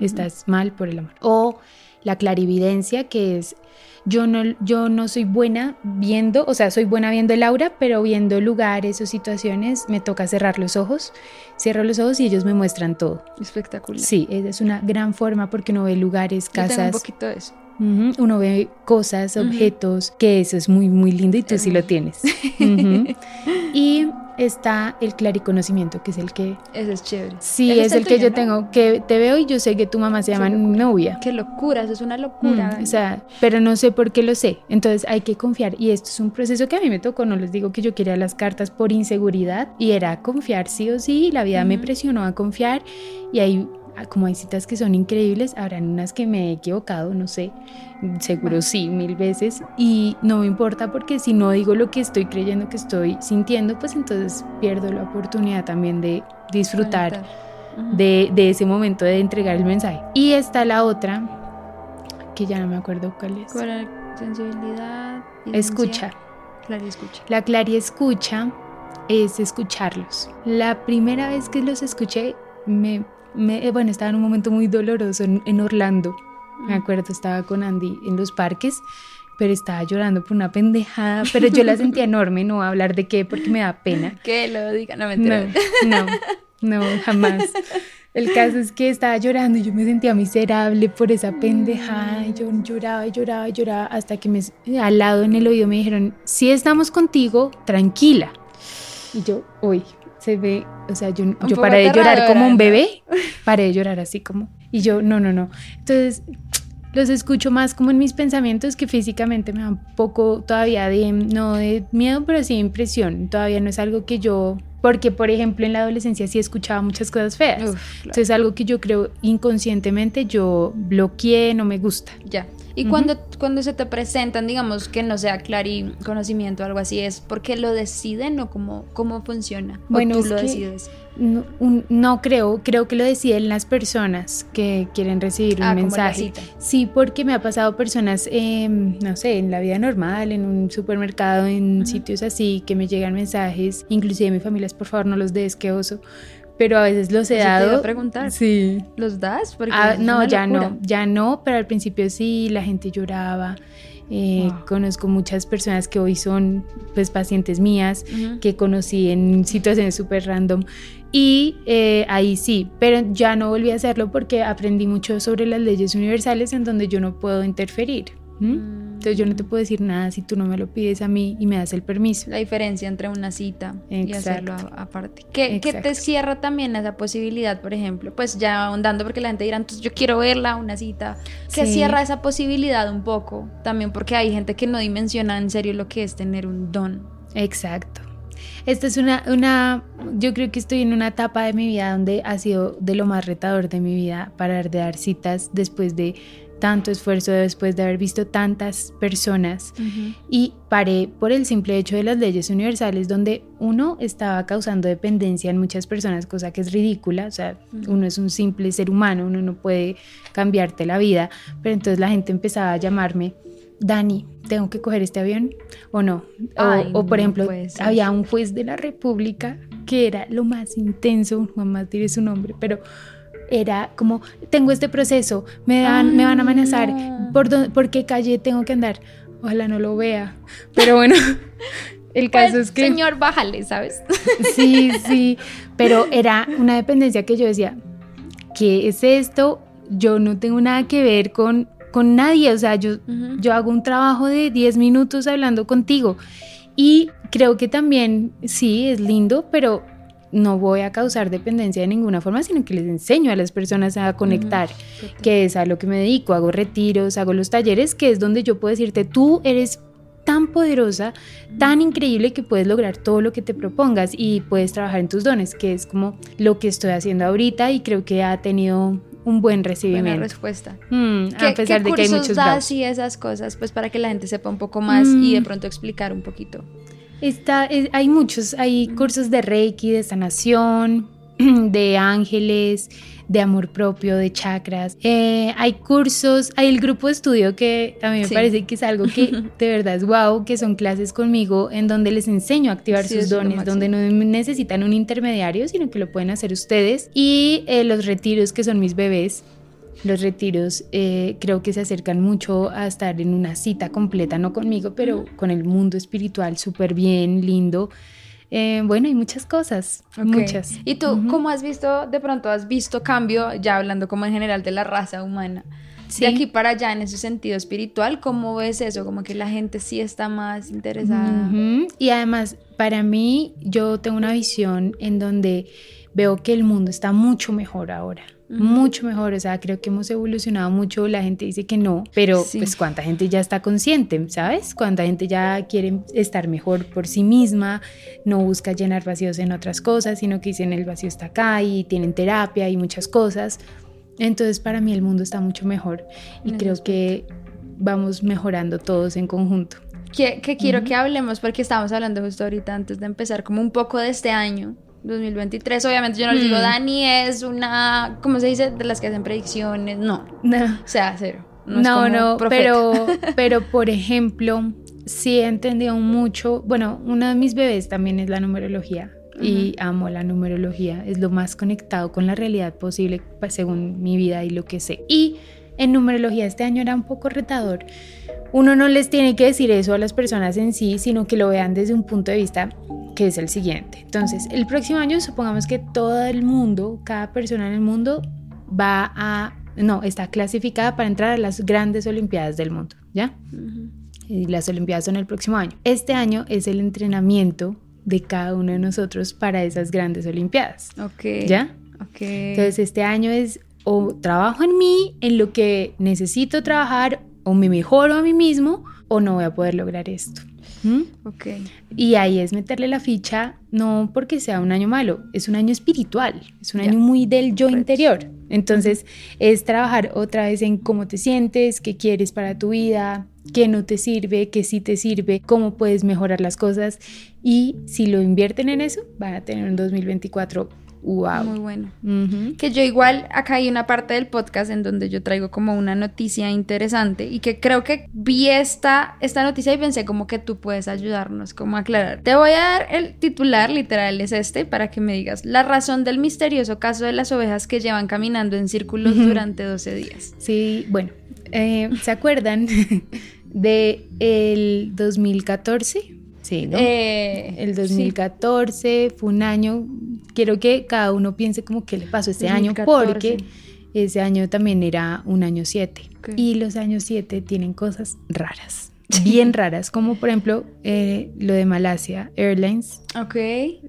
estás mal por el amor. O la clarividencia, que es yo no, yo no soy buena viendo, o sea, soy buena viendo el aura, pero viendo lugares o situaciones me toca cerrar los ojos. Cierro los ojos y ellos me muestran todo. Espectacular. Sí, es una gran forma porque uno ve lugares, casas. un poquito de eso. Uno ve cosas, objetos, que eso es muy, muy lindo y tú sí lo tienes. y está el clariconocimiento, que es el que... Ese es chévere. Sí, es, el, que yo tengo, que te veo y yo sé que tu mamá se llama novia. Qué locura, eso es una locura. Mm, o sea, pero no sé por qué lo sé. Entonces hay que confiar. Y esto es un proceso que a mí me tocó, no les digo que yo quería las cartas por inseguridad y era confiar sí o sí. La vida me presionó a confiar y ahí Ah, como hay citas que son increíbles, habrán unas que me he equivocado, no sé, seguro sí, mil veces, y no me importa porque si no digo lo que estoy creyendo que estoy sintiendo, pues entonces pierdo la oportunidad también de disfrutar de, de, ese momento de entregar el mensaje. Y está la otra, que ya no me acuerdo cuál es. ¿Cuál sensibilidad. Escucha. escucha. La es escucharlos. La primera vez que los escuché me eh, bueno, estaba en un momento muy doloroso en, Orlando. Me mm. acuerdo, estaba con Andy en los parques, pero estaba llorando por una pendejada, pero yo la sentía enorme, no voy a hablar de qué porque me da pena. Que lo diga, no me No, no, no, jamás. El caso es que estaba llorando y yo me sentía miserable por esa pendejada. Y yo lloraba y lloraba y lloraba hasta que me, al lado en el oído me dijeron, si estamos contigo, tranquila. Y yo, uy, se ve, o sea, yo, yo paré de llorar como un bebé, paré de llorar así como, y yo, no, no, no. Entonces, los escucho más como en mis pensamientos que físicamente me da un poco todavía de, no de miedo, pero sí de impresión. Todavía no es algo que yo, porque por ejemplo en la adolescencia sí escuchaba muchas cosas feas. Entonces es algo que yo creo inconscientemente yo bloqueé, no me gusta. Ya. Y cuando, cuando se te presentan, digamos, que no sea clari conocimiento o algo así, ¿es porque lo deciden o cómo, cómo funciona? Bueno, tú lo decides? No, creo, creo que lo deciden las personas que quieren recibir un ah, mensaje. Sí, porque me ha pasado personas, em, no sé, en la vida normal, en un supermercado, en sitios así, que me llegan mensajes, inclusive mi familia es, por favor, no los des, qué oso pero a veces los he dado. Te a preguntar. Sí. ¿Los das? Ah, no, ya no, ya no, pero al principio sí, la gente lloraba Eh, conozco muchas personas que hoy son pues pacientes mías, que conocí en situaciones súper random. Y eh, ahí sí, pero ya no volví a hacerlo porque aprendí mucho sobre las leyes universales en donde yo no puedo interferir. Entonces yo no te puedo decir nada si tú no me lo pides a mí y me das el permiso. La diferencia entre una cita y hacerlo aparte. ¿Qué, ¿Qué, te cierra también esa posibilidad, por ejemplo? Pues ya ahondando porque la gente dirá, entonces yo quiero verla, una cita. ¿Qué cierra esa posibilidad un poco? También porque hay gente que no dimensiona en serio lo que es tener un don. Exacto. Esta es una, una, yo creo que estoy en una etapa de mi vida donde ha sido de lo más retador de mi vida parar de dar citas después de tanto esfuerzo después de haber visto tantas personas. Y paré por el simple hecho de las leyes universales donde uno estaba causando dependencia en muchas personas, cosa que es ridícula, o sea, uno es un simple ser humano, uno no puede cambiarte la vida, pero entonces la gente empezaba a llamarme, Dani, ¿tengo que coger este avión o no? O, por ejemplo, había un juez de la República que era lo más intenso, mamá diré su nombre, pero era como, tengo este proceso, me, dan, me van a amenazar, ah. ¿por, ¿por qué calle tengo que andar? Ojalá no lo vea. Pero bueno, el caso pues, es que... Señor, bájale, ¿sabes? Sí, sí, pero era una dependencia que yo decía, ¿qué es esto? Yo no tengo nada que ver con, con nadie, o sea, yo, yo hago un trabajo de 10 minutos hablando contigo. Y creo que también, sí, es lindo, pero no voy a causar dependencia de ninguna forma, sino que les enseño a las personas a conectar, que es a lo que me dedico, hago retiros, hago los talleres, que es donde yo puedo decirte, tú eres tan poderosa, tan increíble que puedes lograr todo lo que te propongas y puedes trabajar en tus dones, que es como lo que estoy haciendo ahorita y creo que ha tenido un buen recibimiento. Buena respuesta. Mm, a pesar de que hay muchos das y esas cosas, pues para que la gente sepa un poco más y de mm. pronto explicar un poquito. Está, hay muchos, hay cursos de Reiki, de sanación, de ángeles, de amor propio, de chakras. Eh, hay cursos, hay el grupo de estudio que a mí me parece que es algo que de verdad es wow, que son clases conmigo en donde les enseño a activar sus dones, donde no necesitan un intermediario, sino que lo pueden hacer ustedes. Y eh, los retiros que son mis bebés, los retiros eh, creo que se acercan mucho a estar en una cita completa, no conmigo, pero con el mundo espiritual súper bien, lindo. Eh, bueno, hay muchas cosas, muchas. ¿Y tú cómo has visto, de pronto has visto cambio, ya hablando como en general de la raza humana? De aquí para allá, en ese sentido espiritual, ¿cómo ves eso? Como que la gente sí está más interesada. Y además, para mí, yo tengo una visión en donde veo que el mundo está mucho mejor ahora mucho mejor, o sea, creo que hemos evolucionado mucho, la gente dice que no, pero pues cuánta gente ya está consciente, ¿sabes? Cuánta gente ya quiere estar mejor por sí misma, no busca llenar vacíos en otras cosas, sino que dicen el vacío está acá y tienen terapia y muchas cosas. Entonces para mí el mundo está mucho mejor y creo que vamos mejorando todos en conjunto. Que, quiero que hablemos porque estábamos hablando justo ahorita antes de empezar como un poco de este año 2023. Obviamente yo no les digo, mm. Dani es una, ¿cómo se dice? De las que hacen predicciones. No. No. O sea, cero. No, no, pero, pero por ejemplo, sí he entendido mucho. Bueno, uno de mis bebés también es la numerología. Y amo la numerología, es lo más conectado con la realidad posible pues, según mi vida y lo que sé. Y en numerología este año era un poco retador. Uno no les tiene que decir eso a las personas en sí, sino que lo vean desde un punto de vista que es el siguiente. Entonces, el próximo año supongamos que todo el mundo, cada persona en el mundo va a, no, está clasificada para entrar a las grandes Olimpiadas del mundo, ¿ya? Y las Olimpiadas son el próximo año. Este año es el entrenamiento de cada uno de nosotros para esas grandes Olimpiadas. Ok. ¿Ya? Ok. Entonces, este año es o trabajo en mí, en lo que necesito trabajar, o me mejoro a mí mismo, o no voy a poder lograr esto. ¿Mm? Ok. Y ahí es meterle la ficha, no porque sea un año malo, es un año espiritual, es un año muy del yo interior. Entonces es trabajar otra vez en cómo te sientes, qué quieres para tu vida, qué no te sirve, qué sí te sirve, cómo puedes mejorar las cosas. Y si lo invierten en eso, van a tener un 2024 Wow. Muy bueno. Que yo igual, acá hay una parte del podcast en donde yo traigo como una noticia interesante y que creo que vi esta, esta noticia y pensé como que tú puedes ayudarnos, como a aclarar. Te voy a dar el titular, literal es este, para que me digas la razón del misterioso caso de las ovejas que llevan caminando en círculos durante 12 días. Sí, bueno, eh, ¿se acuerdan de el 2014. Sí, ¿no? Eh, el 2014 fue un año, quiero que cada uno piense como qué le pasó este año 2014. porque ese año también era un año 7 Ok. y los años 7 tienen cosas raras, bien raras, como por ejemplo eh, lo de Malasia Airlines Ok,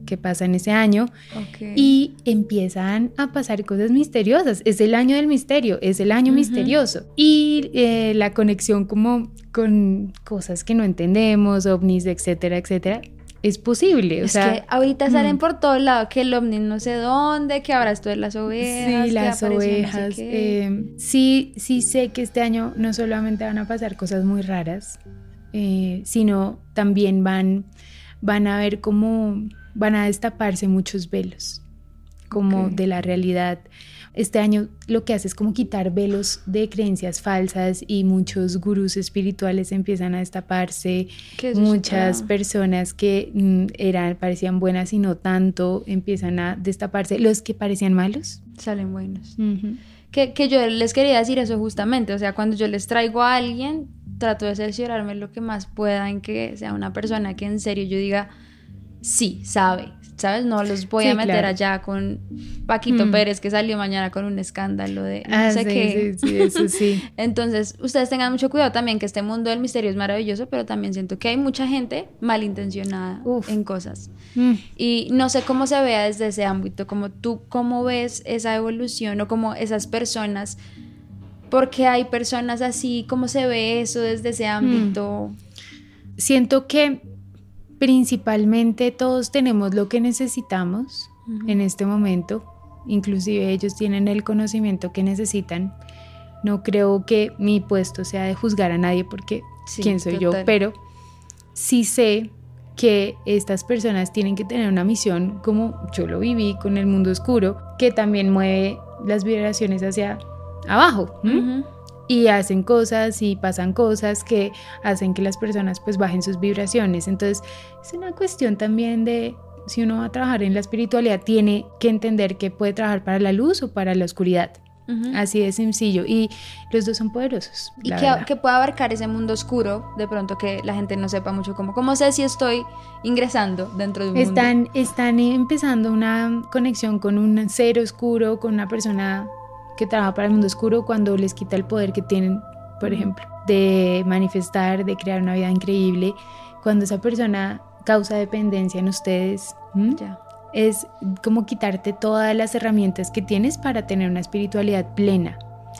que pasa en ese año ok. y empiezan a pasar cosas misteriosas. Es el año del misterio, es el año misterioso. Y eh, la conexión como con cosas que no entendemos, ovnis, etcétera, etcétera, es posible. O es sea, que ahorita salen mm. por todo lado que el ovni no sé dónde, que ahora esto de las ovejas. Sí, las apareció no sé ovejas. eh, sí, sí sé que este año no solamente van a pasar cosas muy raras, eh, sino también van, van a ver cómo van a destaparse muchos velos, como de la realidad. Este año lo que hace es como quitar velos de creencias falsas y muchos gurús espirituales empiezan a destaparse, muchas personas que mm, eran parecían buenas y no tanto empiezan a destaparse, los que parecían malos. Salen buenos. Que, que yo les quería decir eso justamente, o sea, cuando yo les traigo a alguien, trato de cerciorarme lo que más pueda en que sea una persona que en serio yo diga, sí, sabe, ¿sabes? No los voy Sí, a meter claro. allá con Paquito Mm. Pérez que salió mañana con un escándalo de no Ah, sé sí, qué. sí, sí, eso sí. Entonces, ustedes tengan mucho cuidado también que este mundo del misterio es maravilloso, pero también siento que hay mucha gente malintencionada Uf. en cosas. Mm. Y no sé cómo se vea desde ese ámbito, como tú, cómo ves esa evolución o como esas personas, porque hay personas así, cómo se ve eso desde ese ámbito. Siento que principalmente todos tenemos lo que necesitamos en este momento, inclusive ellos tienen el conocimiento que necesitan. No creo que mi puesto sea de juzgar a nadie porque Sí, quién soy yo, pero sí sé que estas personas tienen que tener una misión como yo lo viví con el mundo oscuro, que también mueve las vibraciones hacia abajo. ¿m? Ujú. Y hacen cosas y pasan cosas que hacen que las personas pues bajen sus vibraciones. Entonces es una cuestión también de si uno va a trabajar en la espiritualidad tiene que entender que puede trabajar para la luz o para la oscuridad. Así de sencillo y los dos son poderosos. Y que, que pueda abarcar ese mundo oscuro, de pronto que la gente no sepa mucho cómo. ¿Cómo sé si estoy ingresando dentro de un mundo? Están, están empezando una conexión con un ser oscuro, con una persona que trabaja para el mundo oscuro cuando les quita el poder que tienen, por ejemplo, de manifestar, de crear una vida increíble. Cuando esa persona causa dependencia en ustedes, es como quitarte todas las herramientas que tienes para tener una espiritualidad plena.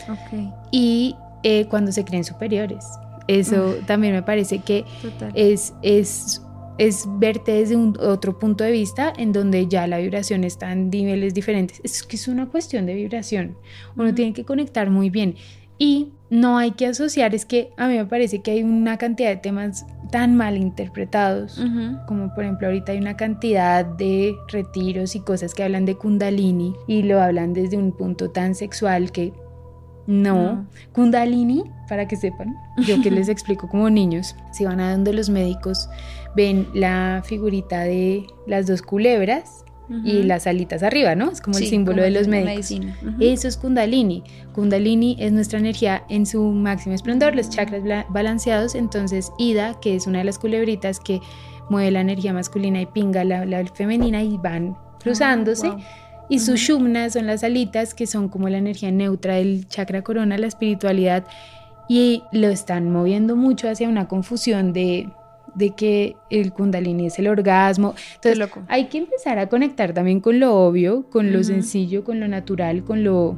Ok, Y eh, cuando se creen superiores. Eso también me parece que total. es, es, es verte desde un otro punto de vista en donde ya la vibración está en niveles diferentes. Es que es una cuestión de vibración. Uno tiene que conectar muy bien. Y no hay que asociar, es que a mí me parece que hay una cantidad de temas tan mal interpretados. Como por ejemplo ahorita hay una cantidad de retiros y cosas que hablan de kundalini y lo hablan desde un punto tan sexual que no. No. Kundalini, para que sepan, yo que les explico como niños, si van a donde los médicos ven la figurita de las dos culebras y las alitas arriba, ¿no? Es como el Sí, símbolo como de los médicos. medicina. Ujú. Eso es Kundalini. Kundalini es nuestra energía en su máximo esplendor, los chakras balanceados. Entonces, Ida, que es una de las culebritas que mueve la energía masculina y pinga la, la femenina y van cruzándose. Ah, wow. Y sus shumnas son las alitas que son como la energía neutra del chakra corona, la espiritualidad. Y lo están moviendo mucho hacia una confusión de, de que el kundalini es el orgasmo. Entonces, loco. hay que empezar a conectar también con lo obvio, con lo Ujú. sencillo, con lo natural, con lo,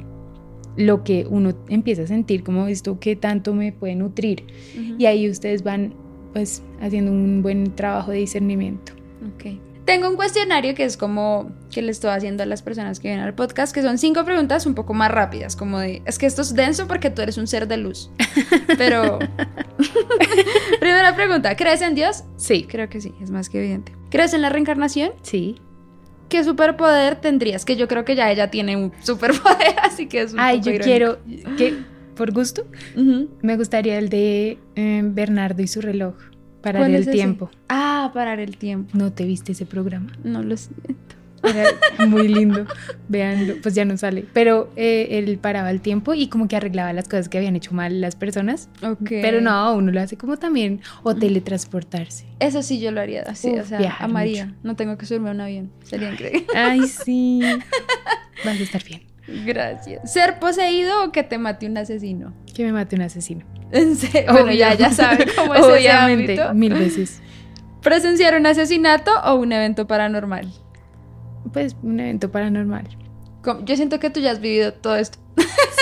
lo que uno empieza a sentir como esto que tanto me puede nutrir. Ujú. Y ahí ustedes van pues haciendo un buen trabajo de discernimiento. Ok. Tengo un cuestionario que es como que le estoy haciendo a las personas que vienen al podcast, que son cinco preguntas un poco más rápidas, como de, es que esto es denso porque tú eres un ser de luz. Pero, primera pregunta, ¿crees en Dios? Sí, Creo que sí, es más que evidente. ¿Crees en la reencarnación? sí. ¿Qué superpoder tendrías? Que yo creo que ya ella tiene un superpoder, así que es un Ay, poco yo irónico. quiero que, por gusto, me gustaría el de eh, Bernardo y su reloj, para ¿Cuál el es ese? tiempo. Ah, parar el tiempo. ¿No te viste ese programa? No lo siento. Era muy lindo. Veanlo, pues ya no sale. Pero eh, él paraba el tiempo y como que arreglaba las cosas que habían hecho mal las personas. Ok. Pero no, uno lo hace como también. O teletransportarse. Eso sí yo lo haría así, Uf, o sea, amaría. mucho. No tengo que subirme a un avión. Sería increíble. Ay, sí. Vas a estar bien. Gracias. ¿Ser poseído o que te mate un asesino? Que me mate un asesino. En serio. Bueno, ya, ya saben cómo es ese Obviamente, ámbito. mil veces. ¿Presenciar un asesinato o un evento paranormal? Pues un evento paranormal. Yo siento que tú ya has vivido todo esto.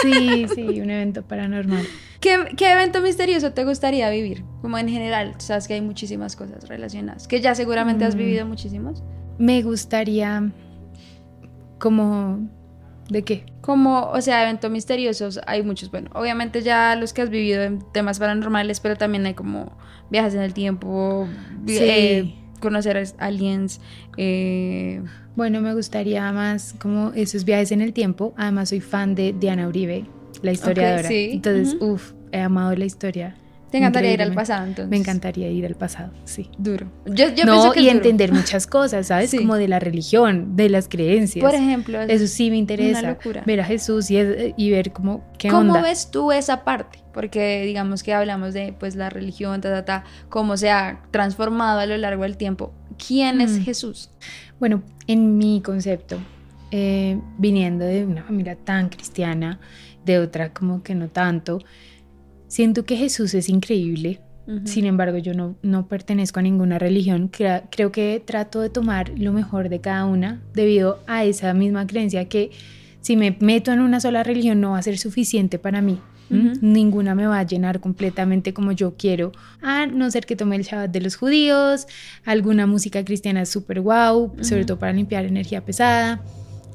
Sí, sí, un evento paranormal. ¿Qué, qué evento misterioso te gustaría vivir? Como en general, sabes que hay muchísimas cosas relacionadas, que ya seguramente has Mm. vivido muchísimos. Me gustaría como ¿de qué? Como, o sea, eventos misteriosos, hay muchos. Bueno, obviamente ya los que has vivido en temas paranormales, pero también hay como viajes en el tiempo, Sí. eh, conocer aliens. eh, Bueno, me gustaría más como esos viajes en el tiempo. Además soy fan de Diana Uribe, la historiadora. sí. Entonces, uff, he amado la historia. Te encantaría ir al pasado, entonces. Me encantaría ir al pasado, sí. Duro. Yo, yo no, pienso que y duro. entender muchas cosas, ¿sabes? Sí. Como de la religión, de las creencias. Por ejemplo, Eso sí me interesa. Una locura. Ver a Jesús y, y ver cómo, qué ¿Cómo onda. ves tú esa parte? Porque digamos que hablamos de pues la religión, ta, ta, ta, cómo se ha transformado a lo largo del tiempo. ¿Quién es Mm. Jesús? Bueno, en mi concepto, eh, viniendo de una familia tan cristiana, de otra como que no tanto, siento que Jesús es increíble. Sin embargo, yo no, no pertenezco a ninguna religión. Creo que trato de tomar lo mejor de cada una debido a esa misma creencia que si me meto en una sola religión no va a ser suficiente para mí. ¿m? Ujú. Ninguna me va a llenar completamente como yo quiero, a no ser que tome el Shabbat de los judíos, alguna música cristiana súper guau, sobre Ujú. todo para limpiar energía pesada.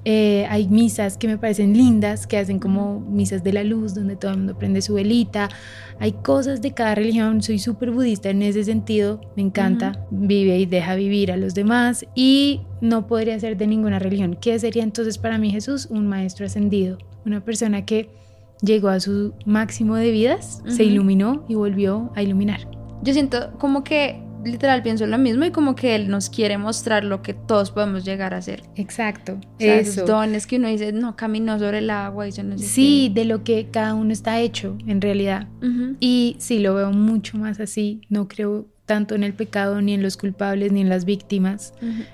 Eh, hay misas que me parecen lindas, que hacen como misas de la luz, donde todo el mundo prende su velita. Hay cosas de cada religión, soy súper budista en ese sentido, me encanta, vive y deja vivir a los demás y no podría ser de ninguna religión. ¿Qué sería entonces para mí Jesús? Un maestro ascendido, una persona que llegó a su máximo de vidas, se iluminó y volvió a iluminar. Yo siento como que literal pienso lo mismo y como que él nos quiere mostrar lo que todos podemos llegar a hacer. Exacto, O sea, eso. esos dones que uno dice, no, caminó sobre el agua y no sé Sí, de lo que cada uno está hecho en realidad. Y sí, lo veo mucho más así. No creo tanto en el pecado, ni en los culpables, ni en las víctimas.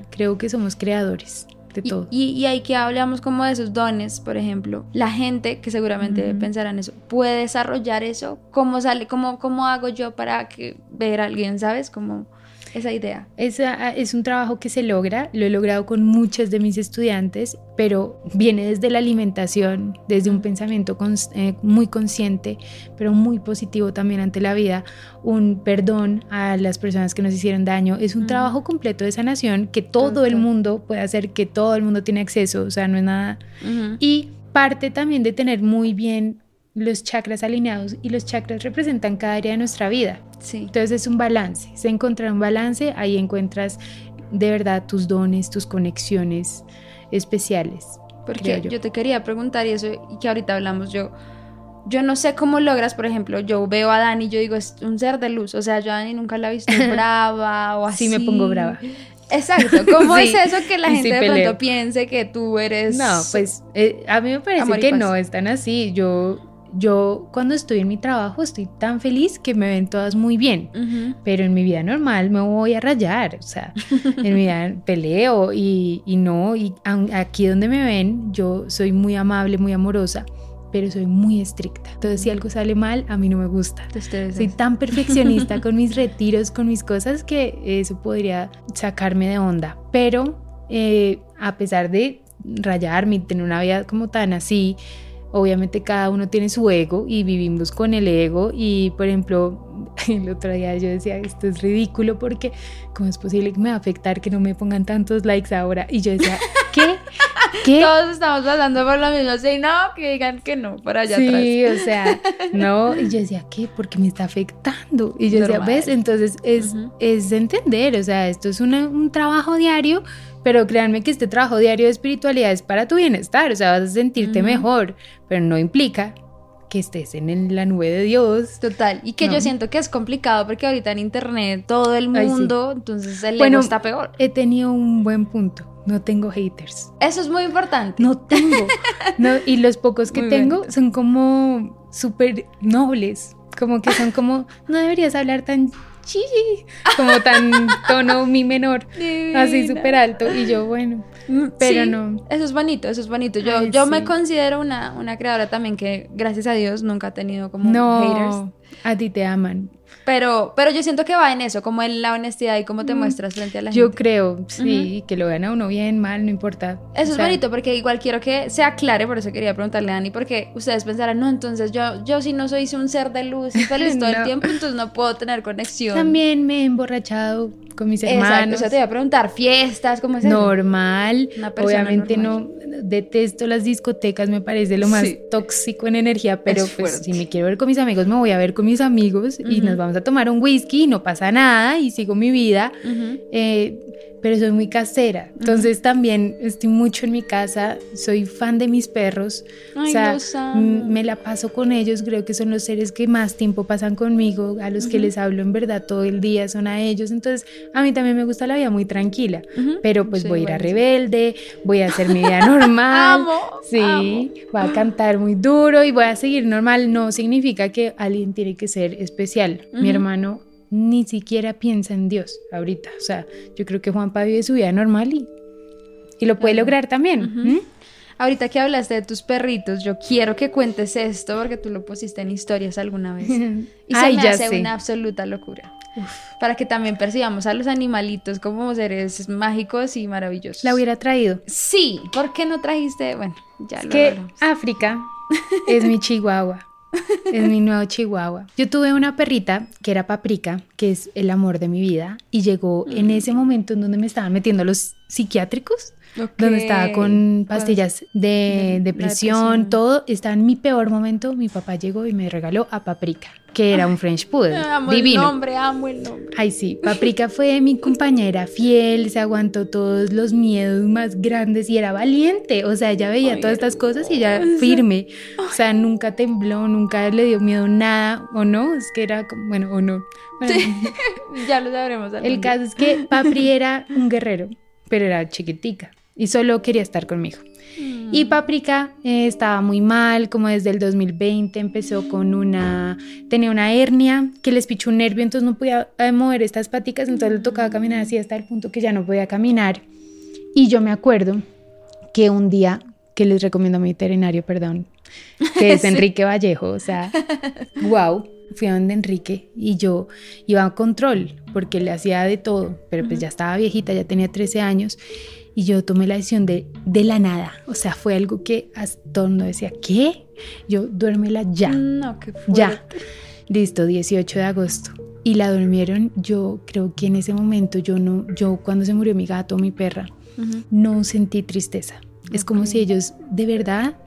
Creo que somos creadores de Y, todo. y, y ahí que hablamos como de esos dones, por ejemplo, la gente que seguramente Ujú. pensará en eso, ¿puede desarrollar eso? ¿Cómo sale? ¿Cómo, cómo hago yo para que ver a alguien, sabes? Como esa idea. Esa, es un trabajo que se logra, lo he logrado con muchos de mis estudiantes, pero viene desde la alimentación, desde un pensamiento eh, muy consciente, pero muy positivo también ante la vida, un perdón a las personas que nos hicieron daño. Es un Ujú. trabajo completo de sanación que todo el mundo puede hacer, que todo el mundo tiene acceso, o sea, no es nada. Y parte también de tener muy bien los chakras alineados y los chakras representan cada área de nuestra vida. Sí. Entonces es un balance, se encuentra un balance, ahí encuentras de verdad tus dones, tus conexiones especiales. Porque yo. yo. te quería preguntar y eso, y que ahorita hablamos yo. Yo no sé cómo logras, por ejemplo, yo veo a Dani y yo digo, es un ser de luz. O sea, yo a Dani nunca la he visto brava o así. Sí me pongo brava. Exacto. ¿Cómo Sí, es eso que la gente sí de peleo. pronto piense que tú eres. No, pues eh, a mí me parece que paz. no es tan así. Yo, yo cuando estoy en mi trabajo estoy tan feliz que me ven todas muy bien. Pero en mi vida normal me voy a rayar, o sea, en mi vida peleo y, y no, y aquí donde me ven, yo soy muy amable, muy amorosa, pero soy muy estricta. Entonces, si algo sale mal, a mí no me gusta. Soy tan perfeccionista con mis retiros, con mis cosas, que eso podría sacarme de onda. Pero eh, a pesar de rayarme y tener una vida como tan así, obviamente cada uno tiene su ego y vivimos con el ego. Y por ejemplo, el otro día yo decía, esto es ridículo porque ¿cómo es posible que me va a afectar que no me pongan tantos likes ahora? Y yo decía, ¿qué? ¿Qué? Todos estamos pasando por lo mismo. Sí, no, que digan que no, por allá sí, atrás. o sea, no, y yo decía, ¿qué? Porque me está afectando. Y yo decía. ¿ves? Entonces es, es entender, o sea, esto es una- un trabajo diario, pero créanme que este trabajo diario de espiritualidad es para tu bienestar, o sea, vas a sentirte Ujú. mejor, pero no implica que estés en el- la nube de Dios. Total. Y que No. yo siento que es complicado porque ahorita en internet todo el Ay, sí. mundo, entonces el Bueno, ego está peor. He tenido un buen punto. no tengo haters. Eso es muy importante. No tengo. No, y los pocos que tengo son como súper nobles. Como que son como, no deberías hablar tan como tan tono mi menor, así súper alto. Y yo, bueno, mm, pero no. Eso es bonito, eso es bonito. Yo, yo me considero una, una creadora también que, gracias a Dios, nunca ha tenido como haters. A ti te aman. Pero, pero yo siento que va en eso, como en la honestidad y cómo te mm, muestras frente a la gente. Yo creo, sí, que lo vean a uno bien, mal, no importa. Eso es bonito, porque igual quiero que se aclare, por eso quería preguntarle a Dani, porque ustedes pensarán, no, entonces yo, yo si no soy un ser de luz y feliz todo el tiempo, entonces no puedo tener conexión. También me he emborrachado con mis hermanos. Exacto, o sea, te iba a preguntar, fiestas, ¿cómo es Normal, obviamente no, detesto las discotecas, me parece lo más tóxico en energía, pero pues si me quiero ver con mis amigos, me voy a ver con mis amigos y nos vamos a tomar un whisky, no pasa nada y sigo mi vida. Pero soy muy casera. Entonces también estoy mucho en mi casa, soy fan de mis perros. o sea, me la paso con ellos, creo que son los seres que más tiempo pasan conmigo, a los que les hablo en verdad todo el día, son a ellos. Entonces, a mí también me gusta la vida muy tranquila, pero pues voy a ir a rebelde, voy a hacer mi vida normal. Sí, voy a cantar muy duro y voy a seguir normal. No significa que alguien tiene que ser especial. Mi hermano ni siquiera piensa en Dios ahorita. O sea, yo creo que Juanpa vive su vida normal y, y lo puede lograr también. Ahorita que hablaste de tus perritos, yo quiero que cuentes esto porque tú lo pusiste en historias alguna vez. Y se me hace una absoluta locura. Para que también percibamos a los animalitos como seres mágicos y maravillosos. La hubiera traído. Sí, ¿por qué no trajiste? Bueno, ya lo que África es mi chihuahua. Es mi nuevo chihuahua. Yo tuve una perrita que era Paprika, que es el amor de mi vida, y llegó en mm. ese momento en donde me estaban metiendo los psiquiátricos, donde estaba con pastillas de, depresión, todo. Estaba en mi peor momento. Mi papá llegó y me regaló a Paprika que era un French Poodle. Amo divino. el nombre, amo el nombre. Ay, sí, Paprika fue mi compañera fiel, se aguantó todos los miedos más grandes y era valiente. O sea, ella veía todas estas cosas y ella firme. O sea, nunca tembló, nunca le dio miedo nada, o no, es que era como, bueno, o no. ya lo sabremos. El caso es que Papri era un guerrero, pero era chiquitica y solo quería estar conmigo. Y Paprika eh, estaba muy mal, como desde el 2020 empezó con una, tenía una hernia que les pichó un nervio, entonces no podía eh, mover estas paticas, entonces le tocaba caminar así hasta el punto que ya no podía caminar. Y yo me acuerdo que un día, que les recomiendo a mi veterinario, perdón, que es Enrique Vallejo, o sea, wow, fui a donde Enrique y yo iba a control porque le hacía de todo, pero pues ya estaba viejita, ya tenía 13 años y yo tomé la decisión de, de la nada. O sea, fue algo que hasta no decía, ¿qué? Yo, duérmela ya. No, qué Ya. Listo, 18 de agosto. Y la durmieron, yo creo que en ese momento yo no, yo cuando se murió mi gato, mi perra, no sentí tristeza. Es como si ellos de verdad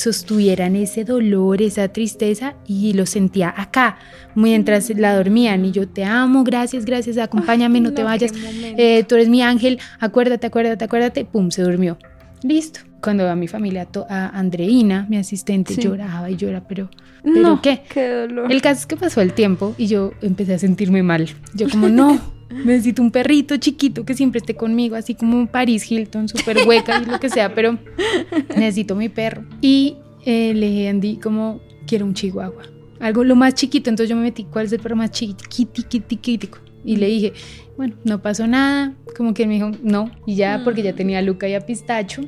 sostuvieran ese dolor, esa tristeza y lo sentía acá mientras la dormían y yo te amo, gracias, gracias, acompáñame, no, te vayas, eh, tú eres mi ángel, acuérdate, acuérdate, acuérdate, pum, se durmió. Listo. Cuando a mi familia, a Andreina, mi asistente, lloraba y llora, pero, ¿pero qué? Qué dolor. El caso es que pasó el tiempo y yo empecé a sentirme mal. Yo como, no, necesito un perrito chiquito que siempre esté conmigo, así como Paris Hilton, súper hueca y lo que sea, pero necesito mi perro. Y eh, le dije a Andy como, quiero un chihuahua. Algo lo más chiquito, entonces yo me metí, ¿cuál es el perro más chiquito? Y le dije, bueno, no pasó nada, como que me dijo, no, y ya, porque ya tenía a Luca y a Pistacho.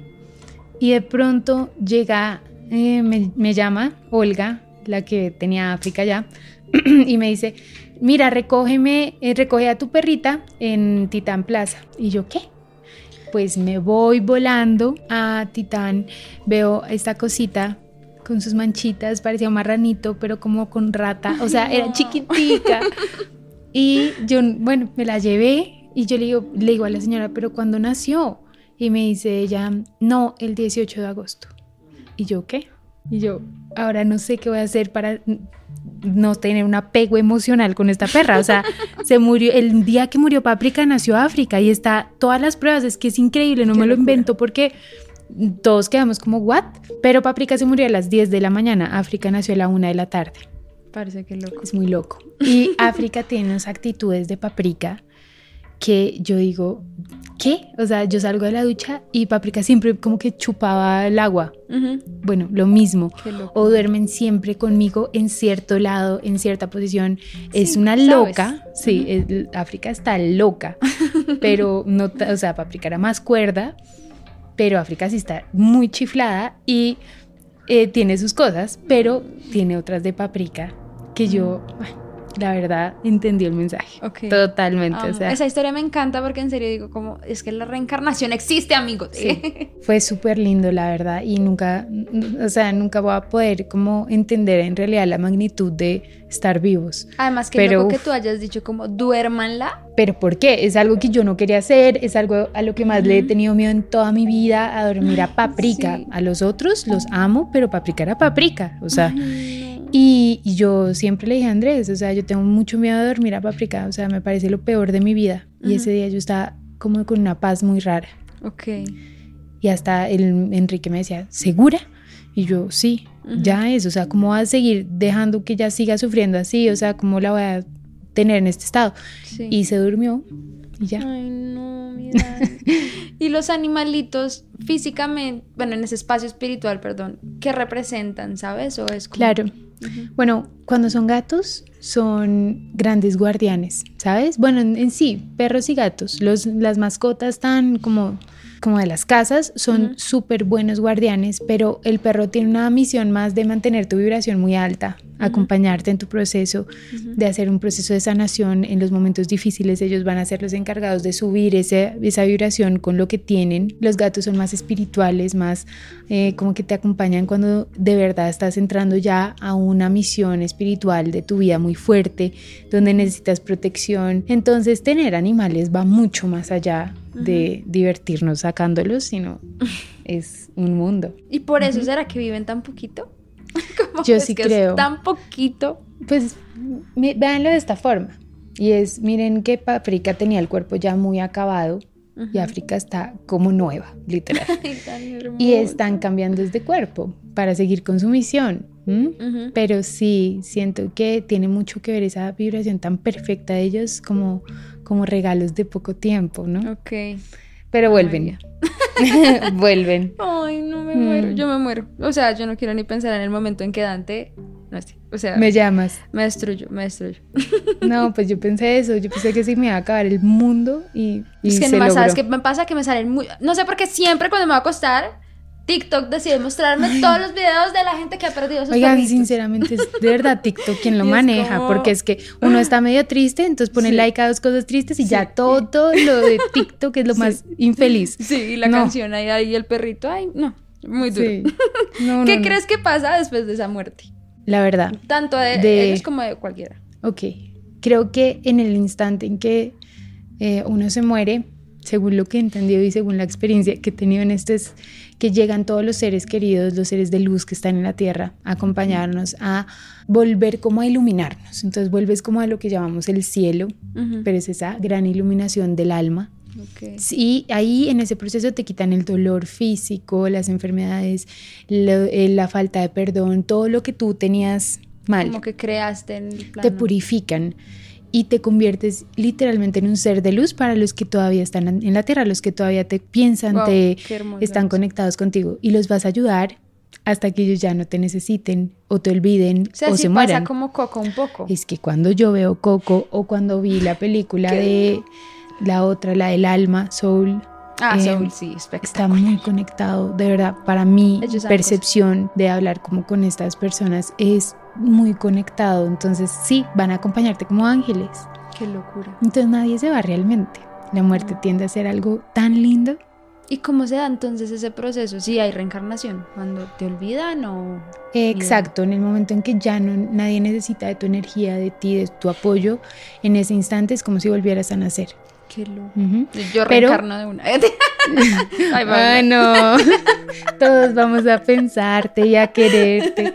Y de pronto llega, eh, me, me llama Olga, la que tenía África ya, y me dice, mira, recógeme, eh, recoge a tu perrita en Titán Plaza. Y yo, ¿qué? Pues me voy volando a Titán, veo esta cosita con sus manchitas, parecía un marranito, pero como con rata, o sea, era chiquitica. Y yo, bueno, me la llevé y yo le digo, le digo a la señora, pero ¿cuándo nació? Y me dice ella, no, el 18 de agosto. Y yo, ¿qué? Y yo, ahora no sé qué voy a hacer para no tener un apego emocional con esta perra. O sea, se murió, el día que murió Paprika nació África y está todas las pruebas, es que es increíble, no me lo invento porque todos quedamos como, ¿what? Pero Paprika se murió a las 10 de la mañana, África nació a la 1 de la tarde. Parece que loco. Es muy loco. Y África tiene unas actitudes de Paprika que yo digo, ¿qué? O sea, yo salgo de la ducha y Paprika siempre como que chupaba el agua. Bueno, lo mismo. O duermen siempre conmigo en cierto lado, en cierta posición. es una loca. Sí, África está loca. pero no, o sea, Paprika era más cuerda, pero África sí está muy chiflada y eh, tiene sus cosas, pero tiene otras de Paprika que yo la verdad entendí el mensaje. Totalmente. Esa historia me encanta porque en serio digo como, es que la reencarnación existe, amigos. Fue súper lindo, la verdad, y nunca, o sea, nunca voy a poder como entender en realidad la magnitud de estar vivos. Además que Pero, que tú hayas dicho como, duérmanla. Pero ¿por qué? Es algo que yo no quería hacer, es algo a lo que más le he tenido miedo en toda mi vida, a dormir a paprika. A los otros los amo, pero paprika era paprika, o sea... Y, yo siempre le dije a Andrés, o sea, yo tengo mucho miedo de dormir a Paprika, o sea, me parece lo peor de mi vida. Y ese día yo estaba como con una paz muy rara. Ok. Y hasta el Enrique me decía, ¿segura? Y yo, sí, ya es, o sea, ¿cómo vas a seguir dejando que ella siga sufriendo así? O sea, ¿cómo la voy a tener en este estado? Y se durmió y ya. Ay, no, mira. y los animalitos físicamente, bueno, en ese espacio espiritual, perdón, ¿qué representan, sabes? ¿O es Claro. Bueno, cuando son gatos, son grandes guardianes, ¿sabes? Bueno, en, sí, perros y gatos. Los, las mascotas están como como de las casas, son súper buenos guardianes, pero el perro tiene una misión más de mantener tu vibración muy alta, acompañarte en tu proceso, de hacer un proceso de sanación en los momentos difíciles. Ellos van a ser los encargados de subir ese, esa vibración con lo que tienen. Los gatos son más espirituales, más eh, como que te acompañan cuando de verdad estás entrando ya a una misión espiritual de tu vida muy fuerte, donde necesitas protección. Entonces tener animales va mucho más allá de divertirnos sacándolos, sino es un mundo. ¿Y por eso será que viven tan poquito? Yo sí creo. tan poquito. Pues véanlo de esta forma. Y es, miren que África tenía el cuerpo ya muy acabado y África está como nueva, literal. y están cambiando de cuerpo para seguir con su misión. Pero sí, siento que tiene mucho que ver esa vibración tan perfecta de ellos como como regalos de poco tiempo, ¿no? Ok. Pero vuelven. vuelven. Ay, no me muero. Mm. Yo me muero. O sea, yo no quiero ni pensar en el momento en que Dante. No sé. O sea. Me llamas. Me destruyo, me destruyo. no, pues yo pensé eso. Yo pensé que sí me iba a acabar el mundo y. y es que no ¿sabes qué me pasa? Que me salen muy. No sé por qué siempre cuando me va a acostar TikTok decide mostrarme todos los videos de la gente que ha perdido sus Oigan, sinceramente, es de verdad TikTok quien lo maneja, porque es que uno está medio triste, entonces pone like a dos cosas tristes y ya todo lo de TikTok es lo más infeliz. Sí, y la canción ahí, ahí el perrito, ay, no, muy duro. ¿Qué crees que pasa después de esa muerte? La verdad. Tanto de, ellos como de cualquiera. Ok, creo que en el instante en que eh, uno se muere, según lo que he entendido y según la experiencia que he tenido en esto, es que llegan todos los seres queridos, los seres de luz que están en la tierra, a acompañarnos, a volver como a iluminarnos. Entonces vuelves como a lo que llamamos el cielo, pero es esa gran iluminación del alma. Y ahí en ese proceso te quitan el dolor físico, las enfermedades, eh, la falta de perdón, todo lo que tú tenías mal. Como que creaste en el Te purifican y te conviertes literalmente en un ser de luz para los que todavía están en la tierra, los que todavía te piensan, te están conectados contigo y los vas a ayudar hasta que ellos ya no te necesiten o te olviden o, se mueran. Pasa como Coco un poco. Es que cuando yo veo Coco o cuando vi la película de la otra, la del alma, Soul, Ah, eh, sí, está muy conectado, de verdad, para mi percepción de hablar como con estas personas es muy conectado, entonces sí, van a acompañarte como ángeles. Qué locura. Entonces nadie se va realmente. La muerte tiende a ser algo tan lindo. ¿Y cómo se da entonces ese proceso? Si hay reencarnación, cuando te olvidan o... Exacto, en el momento en que ya no, nadie necesita de tu energía, de ti, de tu apoyo, en ese instante es como si volvieras a nacer. Qué Yo reencarno de una. Ay, no. Todos vamos a pensarte y a quererte.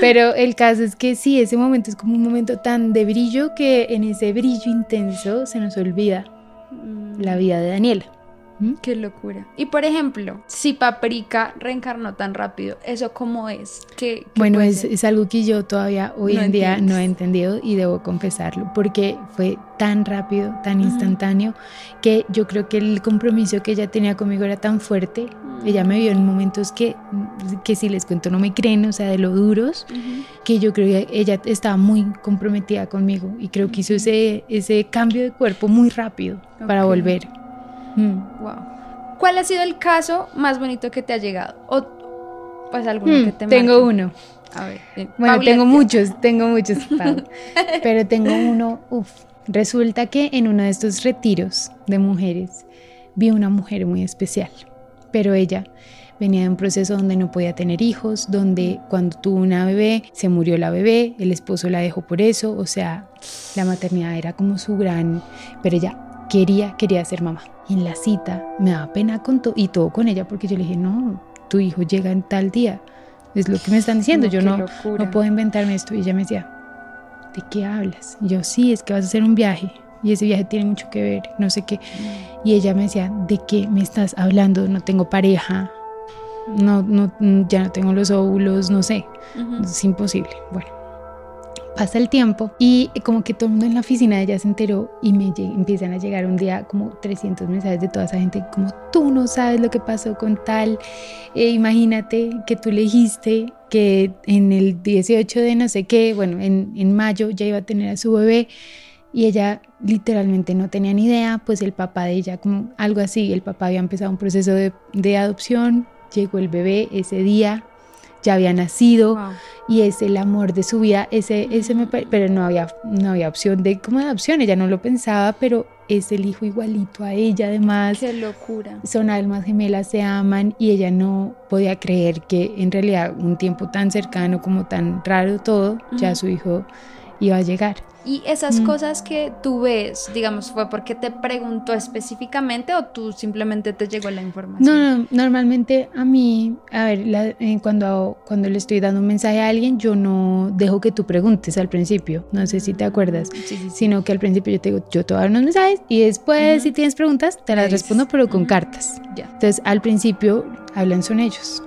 Pero el caso es que sí, ese momento es como un momento tan de brillo que en ese brillo intenso se nos olvida mm. la vida de Daniela. ¿Mm? Qué locura. Y por ejemplo, si Paprika reencarnó tan rápido, ¿eso cómo es? ¿Qué, qué Bueno, es, algo que yo todavía hoy No en día entiendes. no he entendido y debo confesarlo, porque fue tan rápido, tan instantáneo, que yo creo que el compromiso que ella tenía conmigo era tan fuerte. Ella me vio en momentos que, que si les cuento no me creen, o sea, de lo duros, que yo creo que ella estaba muy comprometida conmigo y creo que hizo ese, ese cambio de cuerpo muy rápido para volver. Mm. Wow. ¿Cuál ha sido el caso más bonito que te ha llegado? O pues alguno Mm, que te tengo marque. uno. A ver. eh, Bueno, Paula, tengo ¿qué- muchos, tengo muchos, pero tengo uno, uf. Resulta que en uno de estos retiros de mujeres vi una mujer muy especial, pero ella venía de un proceso donde no podía tener hijos, donde cuando tuvo una bebé se murió la bebé, el esposo la dejó por eso, o sea, la maternidad era como su gran, pero ella quería, quería ser mamá. Y en la cita me daba pena con todo y todo con ella porque yo le dije, no, tu hijo llega en tal día. Es lo que me están diciendo, No, yo no, locura. no puedo inventarme esto. Y ella me decía, ¿de qué hablas? Y yo, sí, es que vas a hacer un viaje y ese viaje tiene mucho que ver, no sé qué. Y ella me decía, ¿de qué me estás hablando? No tengo pareja, no, no, ya no tengo los óvulos, no sé, es imposible. Bueno, pasa el tiempo y como que todo el mundo en la oficina de ella se enteró y me empiezan a llegar un día como 300 mensajes de toda esa gente como tú no sabes lo que pasó con tal, eh, imagínate que tú le dijiste que en el 18 de no sé qué, bueno, en, en mayo ya iba a tener a su bebé y ella literalmente no tenía ni idea, pues el papá de ella, como algo así, el papá había empezado un proceso de, de adopción, llegó el bebé ese día, ya había nacido Wow. y es el amor de su vida, ese, ese me pero no había, no había opción de como de adopción, ella no lo pensaba, pero es el hijo igualito a ella además Qué locura. son almas gemelas, se aman y ella no podía creer que en realidad un tiempo tan cercano como tan raro todo, ya su hijo iba a llegar. Y esas Mm. cosas que tú ves, digamos, ¿fue porque te preguntó específicamente o tú simplemente te llegó la información? No, no, normalmente a mí, a ver, la- eh, cuando, cuando le estoy dando un mensaje a alguien, yo no dejo que tú preguntes al principio, no sé si te acuerdas, Sí, sí, sí. sino que al principio yo te digo, yo te voy a dar unos mensajes y después Ujú. si tienes preguntas te las respondo pero con Ujú. cartas. Ya, Entonces al principio hablan son ellos.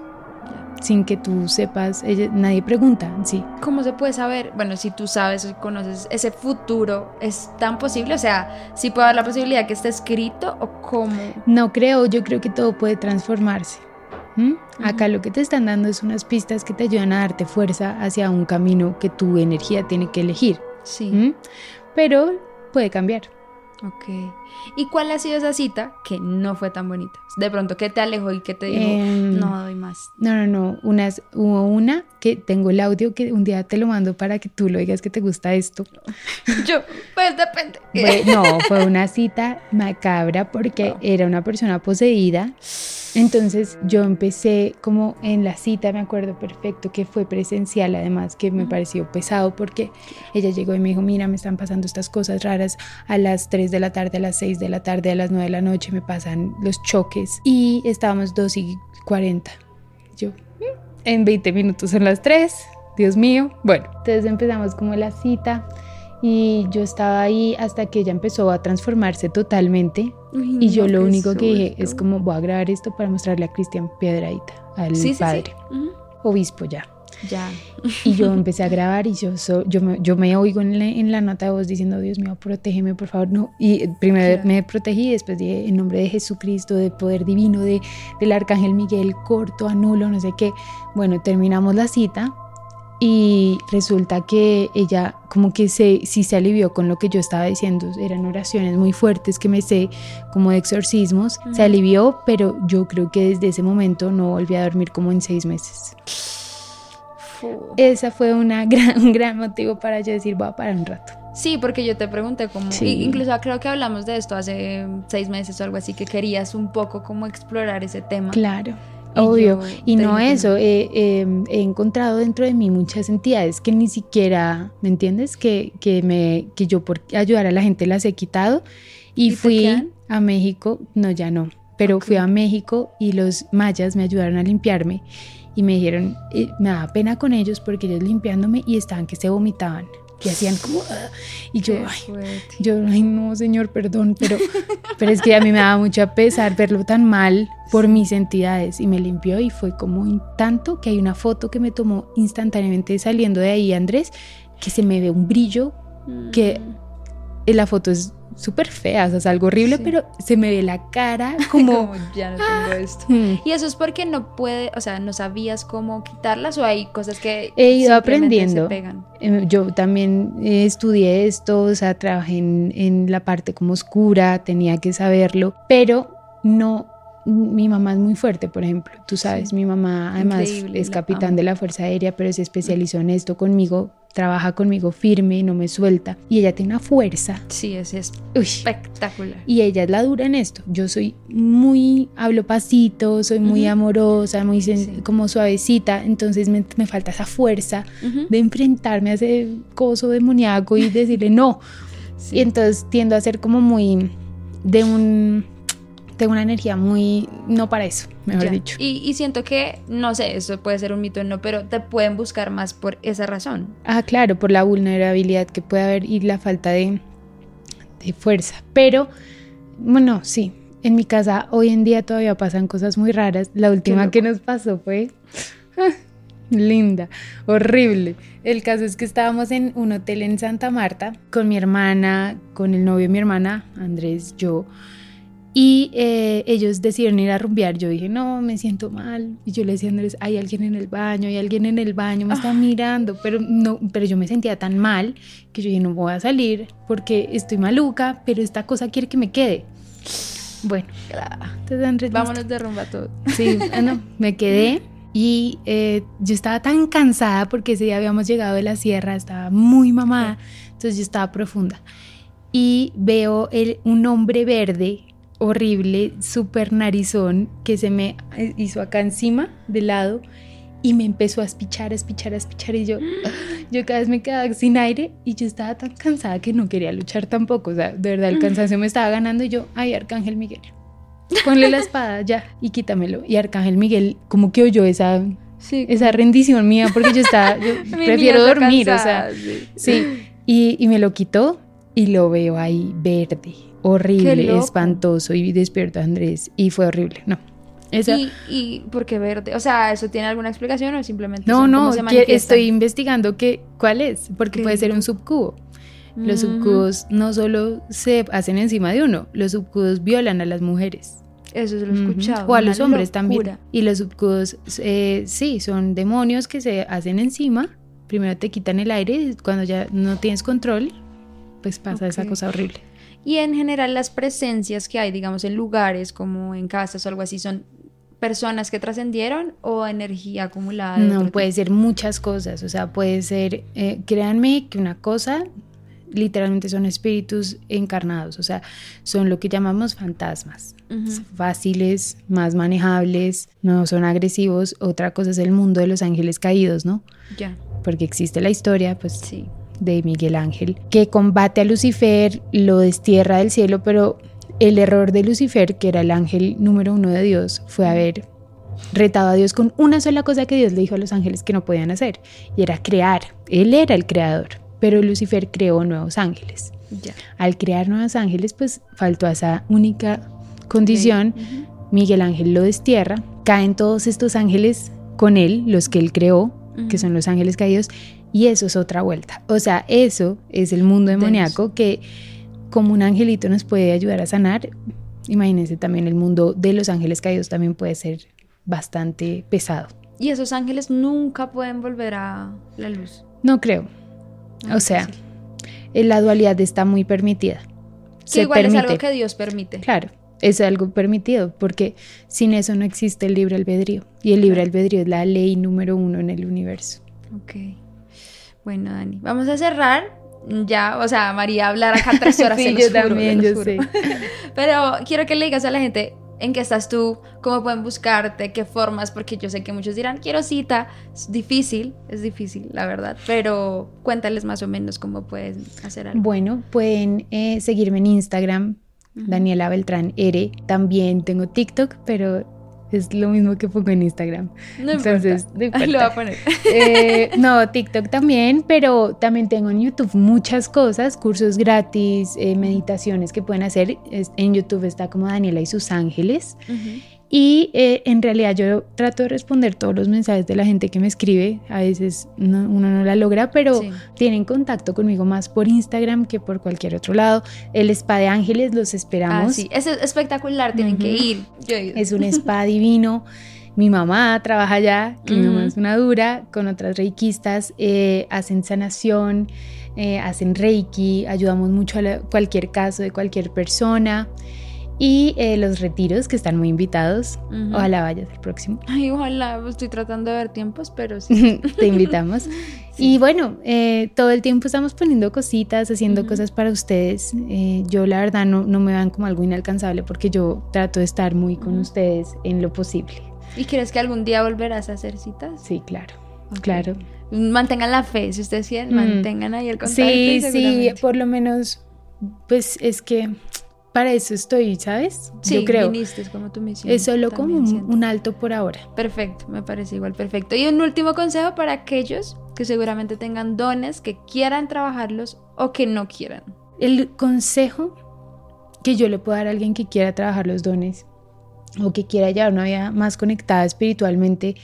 Sin que tú sepas, ella- nadie pregunta, sí. ¿Cómo se puede saber? Bueno, si tú sabes o conoces ese futuro, ¿es tan posible? O sea, ¿sí puede haber la posibilidad que esté escrito o cómo? No creo, yo creo que todo puede transformarse. Acá lo que te están dando es unas pistas que te ayudan a darte fuerza hacia un camino que tu energía tiene que elegir. Sí. Pero puede cambiar. Ok. ¿Y cuál ha sido esa cita que no fue tan bonita? De pronto que te alejó y que te dijo, Em, no doy más. No, no, no. Unas, hubo una que tengo el audio que un día te lo mando para que tú lo digas que te gusta esto. Yo, pues depende. Fue- no, fue una cita macabra porque era una persona poseída. Entonces yo empecé como en la cita, me acuerdo perfecto que fue presencial, además que me pareció pesado porque ella llegó y me dijo, mira, me están pasando estas cosas raras a las 3 de la tarde, a las 6 de la tarde, a las 9 de la noche, me pasan los choques y estábamos 2 y 40. Yo, "Mm, en 20 minutos son las 3, Dios mío. Bueno, entonces empezamos como la cita y yo estaba ahí hasta que ella empezó a transformarse totalmente Uy, y yo no, lo único que dije es como voy a grabar esto para mostrarle a Cristian Piedradita, al Sí, sí, sí. padre, Ujú. obispo ya. Ya. Y yo empecé a grabar y yo, so- yo, me, yo me oigo en la, en la nota de voz diciendo, Dios mío, protégeme, por favor. No. Y primero Claro. me protegí y después dije, en nombre de Jesucristo, de poder divino, de, del arcángel Miguel, corto, anulo, no sé qué. Bueno, terminamos la cita y resulta que ella como que se, sí se alivió con lo que yo estaba diciendo. Eran oraciones muy fuertes que me sé, como de exorcismos. Se alivió, pero yo creo que desde ese momento no volví a dormir como en seis meses. Fu. Esa fue una gran, un gran motivo para yo decir, voy a parar un rato. Sí, porque yo te pregunté cómo, Sí. incluso creo que hablamos de esto hace seis meses o algo así, que querías un poco como explorar ese tema. Claro, obvio. Y no que eso, eh, eh, he encontrado dentro de mí muchas entidades que ni siquiera, ¿me entiendes? Que, que, me, que yo por ayudar a la gente las he quitado. Y, ¿Y te fui a México, no, ya no, pero fui a México y los mayas me ayudaron a limpiarme y me dijeron, eh, me daba pena con ellos porque ellos limpiándome y estaban que se vomitaban. y hacían como... "Ah", y yo, ay, yo, ay, no, señor, perdón, pero, pero es que a mí me daba mucho pesar verlo tan mal por mis entidades y me limpió y fue como un tanto que hay una foto que me tomó instantáneamente saliendo de ahí, Andrés, que se me ve un brillo que en la foto es súper fea, o sea, es algo horrible, Sí. pero se me ve la cara como... Como, ya no tengo esto. Hmm. Y eso es porque no puede, o sea, no sabías cómo quitarlas o hay cosas que He ido aprendiendo. se pegan. Eh, Yo también eh, estudié esto, o sea, trabajé en, en la parte como oscura, tenía que saberlo, pero no, mi mamá es muy fuerte, por ejemplo, tú sabes, Sí. mi mamá además Increíble, es capitán de la Fuerza Aérea, pero se especializó en esto conmigo, trabaja conmigo firme, no me suelta, y ella tiene una fuerza, Sí, es uy, espectacular. y ella es la dura en esto. Yo soy muy, hablo pasito, soy muy Ujú. amorosa, muy Sí. como suavecita, entonces me, me falta esa fuerza Ujú. de enfrentarme a ese coso demoníaco y decirle no. Sí. Y entonces tiendo a ser como muy de un de una energía muy no para eso, mejor Ya. dicho. Y, y siento que, no sé, eso puede ser un mito o no, pero te pueden buscar más por esa razón. Ah, claro, por la vulnerabilidad que puede haber y la falta de, de fuerza. Pero, bueno, sí, en mi casa hoy en día todavía pasan cosas muy raras. La última que nos pasó fue linda, horrible. El caso es que estábamos en un hotel en Santa Marta con mi hermana, con el novio de mi hermana, Andrés, yo. Y eh, ellos decidieron ir a rumbear. Yo dije, no, me siento mal. Y yo le decía a Andrés, hay alguien en el baño, hay alguien en el baño, me está mirando. Pero, no, pero yo me sentía tan mal que yo dije, no voy a salir porque estoy maluca, pero esta cosa quiere que me quede. Bueno, entonces Andrés... nos- Vámonos de rumba todo. Sí, bueno, me quedé y eh, yo estaba tan cansada porque ese día habíamos llegado de la sierra, estaba muy mamada, entonces yo estaba profunda. Y veo el, un hombre verde horrible, súper narizón, que se me hizo acá encima, de lado, y me empezó a espichar, a espichar, a espichar, y yo, yo cada vez me quedaba sin aire, y yo estaba tan cansada que no quería luchar tampoco, o sea, de verdad el cansancio me estaba ganando, y yo, ay, Arcángel Miguel, ponle la espada ya y quítamelo. Y Arcángel Miguel como que oyó esa, Sí. esa rendición mía porque yo estaba, yo prefiero dormir, cansada, o sea, sí. sí. Y, y me lo quitó y lo veo ahí verde, horrible, espantoso y despierto a Andrés y fue horrible, no. Eso, ¿Y, ¿Y por qué verde? O sea, ¿eso tiene alguna explicación o simplemente no, no, se estoy investigando que, cuál es, porque Qué puede ser un subcubo. Los Ujú. subcubos no solo se hacen encima de uno, los subcubos violan a las mujeres. Eso se lo he escuchado. O a los hombres también. Y los subcudos, eh, sí, son demonios que se hacen encima. Primero te quitan el aire y cuando ya no tienes control, pues pasa esa cosa horrible. Y en general las presencias que hay, digamos, en lugares como en casas o algo así, son personas que trascendieron o energía acumulada. No, puede ser muchas cosas. O sea, puede ser, eh, créanme que una cosa literalmente son espíritus encarnados. O sea, son lo que llamamos fantasmas. Fáciles, más manejables, no son agresivos. Otra cosa es el mundo de los ángeles caídos, ¿no? Ya, Porque existe la historia, pues sí. De Miguel Ángel, que combate a Lucifer, lo destierra del cielo, pero el error de Lucifer, que era el ángel número uno de Dios, fue haber retado a Dios con una sola cosa que Dios le dijo a los ángeles que no podían hacer, y era crear. Él era el creador, pero Lucifer creó nuevos ángeles. Ya. Al crear nuevos ángeles, pues faltó a esa única condición. Miguel Ángel lo destierra, caen todos estos ángeles con él, los que él creó, que son los ángeles caídos, y eso es otra vuelta. O sea, eso es el mundo demoníaco que como un angelito nos puede ayudar a sanar. Imagínense también el mundo de los ángeles caídos también puede ser bastante pesado. Y esos ángeles nunca pueden volver a la luz. No creo. Ah, O sea, eh, la dualidad está muy permitida. que igual es algo que Dios permite. Claro, es algo permitido porque sin eso no existe el libre albedrío. Y el libre albedrío es la ley número uno en el universo. Ok. Bueno, Dani, vamos a cerrar. Ya, o sea, María hablar acá tres horas. Sí, se los yo juro, también, yo sé. Pero quiero que le digas a la gente en qué estás tú, cómo pueden buscarte, qué formas, porque yo sé que muchos dirán, quiero cita. Es difícil, es difícil, la verdad. Pero cuéntales más o menos cómo pueden hacer algo. Bueno, pueden eh, seguirme en Instagram. Daniela Beltrán R. También tengo TikTok, pero es lo mismo que pongo en Instagram. No Entonces, importa. no importa. Lo voy a poner. Eh, no, TikTok también, pero también tengo en YouTube muchas cosas, cursos gratis, eh, meditaciones que pueden hacer. En YouTube está como Daniela y sus ángeles. Ujú. Y eh, en realidad yo trato de responder todos los mensajes de la gente que me escribe. A veces no- uno no la logra, pero Sí. tienen contacto conmigo más por Instagram que por cualquier otro lado. El Spa de Ángeles los Ah, esperamos. sí. Es espectacular, tienen que Ujú. ir. Yo he ido. Es un spa divino. Mi mamá trabaja allá, que mi mamá es una dura, con otras reikistas, eh, hacen sanación, eh, hacen reiki, ayudamos mucho a la- cualquier caso de cualquier persona. Y eh, los retiros que están muy invitados. Ujú. Ojalá vayas al próximo. Ay, ojalá, estoy tratando de ver tiempos, pero sí. Te invitamos. Y bueno, eh, todo el tiempo estamos poniendo cositas, haciendo cosas para ustedes. Eh, yo la verdad no, no me vean como algo inalcanzable porque yo trato de estar muy con ustedes en lo posible. ¿Y crees que algún día volverás a hacer citas? Sí, claro. Claro. Mantengan la fe, si ustedes quieren, Mm. mantengan ahí el contacto. Sí, sí, por lo menos, pues es que para eso estoy, ¿sabes? Sí, Yo creo. viniste, es como tu misión. Es solo como un alto por ahora. Perfecto, me parece igual perfecto. Y un último consejo para aquellos que seguramente tengan dones, que quieran trabajarlos o que no quieran. El consejo que yo le puedo dar a alguien que quiera trabajar los dones o que quiera llevar una vida más conectada espiritualmente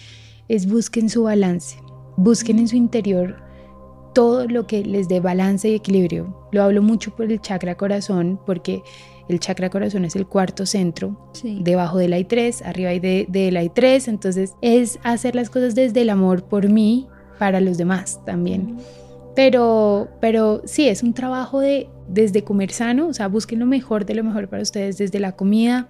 es busquen su balance, busquen en su interior todo lo que les dé balance y equilibrio. Lo hablo mucho por el chakra corazón porque el chakra corazón es el cuarto centro Sí. debajo del I3, arriba hay de, del I3, entonces es hacer las cosas desde el amor por mí, para los demás también. Pero, pero sí, es un trabajo de desde comer sano, o sea, busquen lo mejor de lo mejor para ustedes, desde la comida,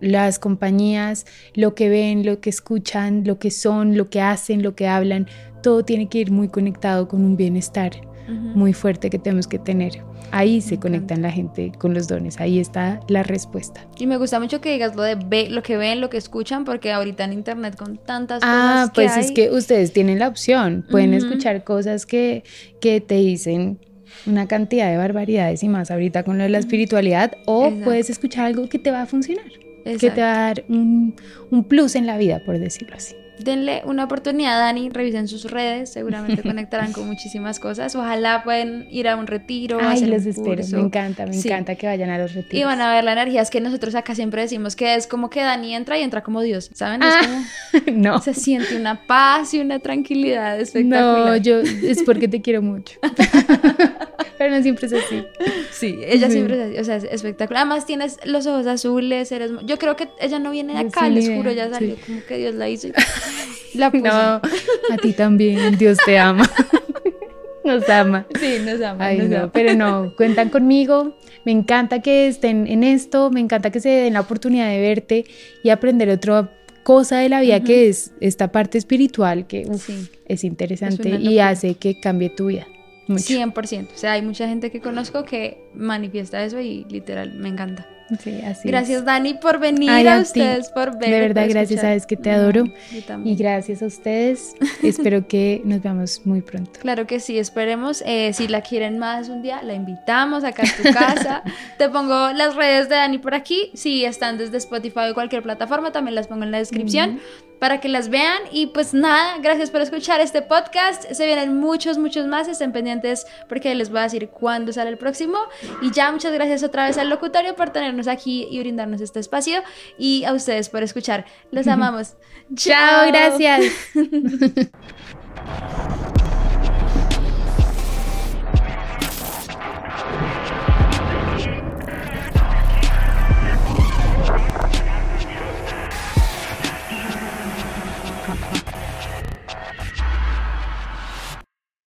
las compañías, lo que ven, lo que escuchan, lo que son, lo que hacen, lo que hablan, todo tiene que ir muy conectado con un bienestar Muy fuerte que tenemos que tener. Ahí se conectan la gente con los dones, ahí está la respuesta. Y me gusta mucho que digas lo de ve, lo que ven, lo que escuchan, porque ahorita en internet con tantas Ah, cosas que pues es que ustedes tienen la opción, pueden escuchar cosas que, que te dicen una cantidad de barbaridades y más ahorita con lo de la espiritualidad, o Exacto. puedes escuchar algo que te va a funcionar, que te va a dar un, un plus en la vida, por decirlo así. Denle una oportunidad a Dani, revisen sus redes, seguramente conectarán con muchísimas cosas. Ojalá pueden ir a un retiro, Ay, hacer los un espero, curso. me encanta, me Sí. encanta que vayan a los retiros. Y van a ver la energía, es que nosotros acá siempre decimos que es como que Dani entra y entra como Dios, ¿saben? Es Ah, como, no, se siente una paz y una tranquilidad espectacular. no, yo es porque te quiero mucho. Pero no siempre es así. Sí, ella siempre es así, o sea, es espectacular. Además tienes los ojos azules, eres... Yo creo que ella no viene de acá, les juro, ella salió sí. como que Dios la hizo y la puso. No, a ti también, Dios te ama. Nos ama. Sí, nos ama, Ay, nos no, ama. pero no, cuentan conmigo. Me encanta que estén en esto, me encanta que se den la oportunidad de verte y aprender otra cosa de la vida que es esta parte espiritual que uf, Sí. es interesante Es y hace que cambie tu vida. Mucho. 100%. O sea, hay mucha gente que conozco que manifiesta eso y literal, me encanta. Sí, así Gracias, es. Dani, por venir Ay, a a ustedes, por ver. De verdad, gracias, sabes que te adoro. Y gracias a ustedes. Espero que nos veamos muy pronto. Claro que sí, esperemos. Eh, si la quieren más un día, la invitamos acá a tu casa. Te pongo las redes de Dani por aquí. Si están desde Spotify o cualquier plataforma, también las pongo en la descripción para que las vean. Y pues nada, gracias por escuchar este podcast. Se vienen muchos, muchos más. Estén pendientes porque les voy a decir cuándo sale el próximo. Y ya, muchas gracias otra vez al locutorio por tenernos aquí y brindarnos este espacio. Y a ustedes por escuchar. Los amamos. Chao, gracias.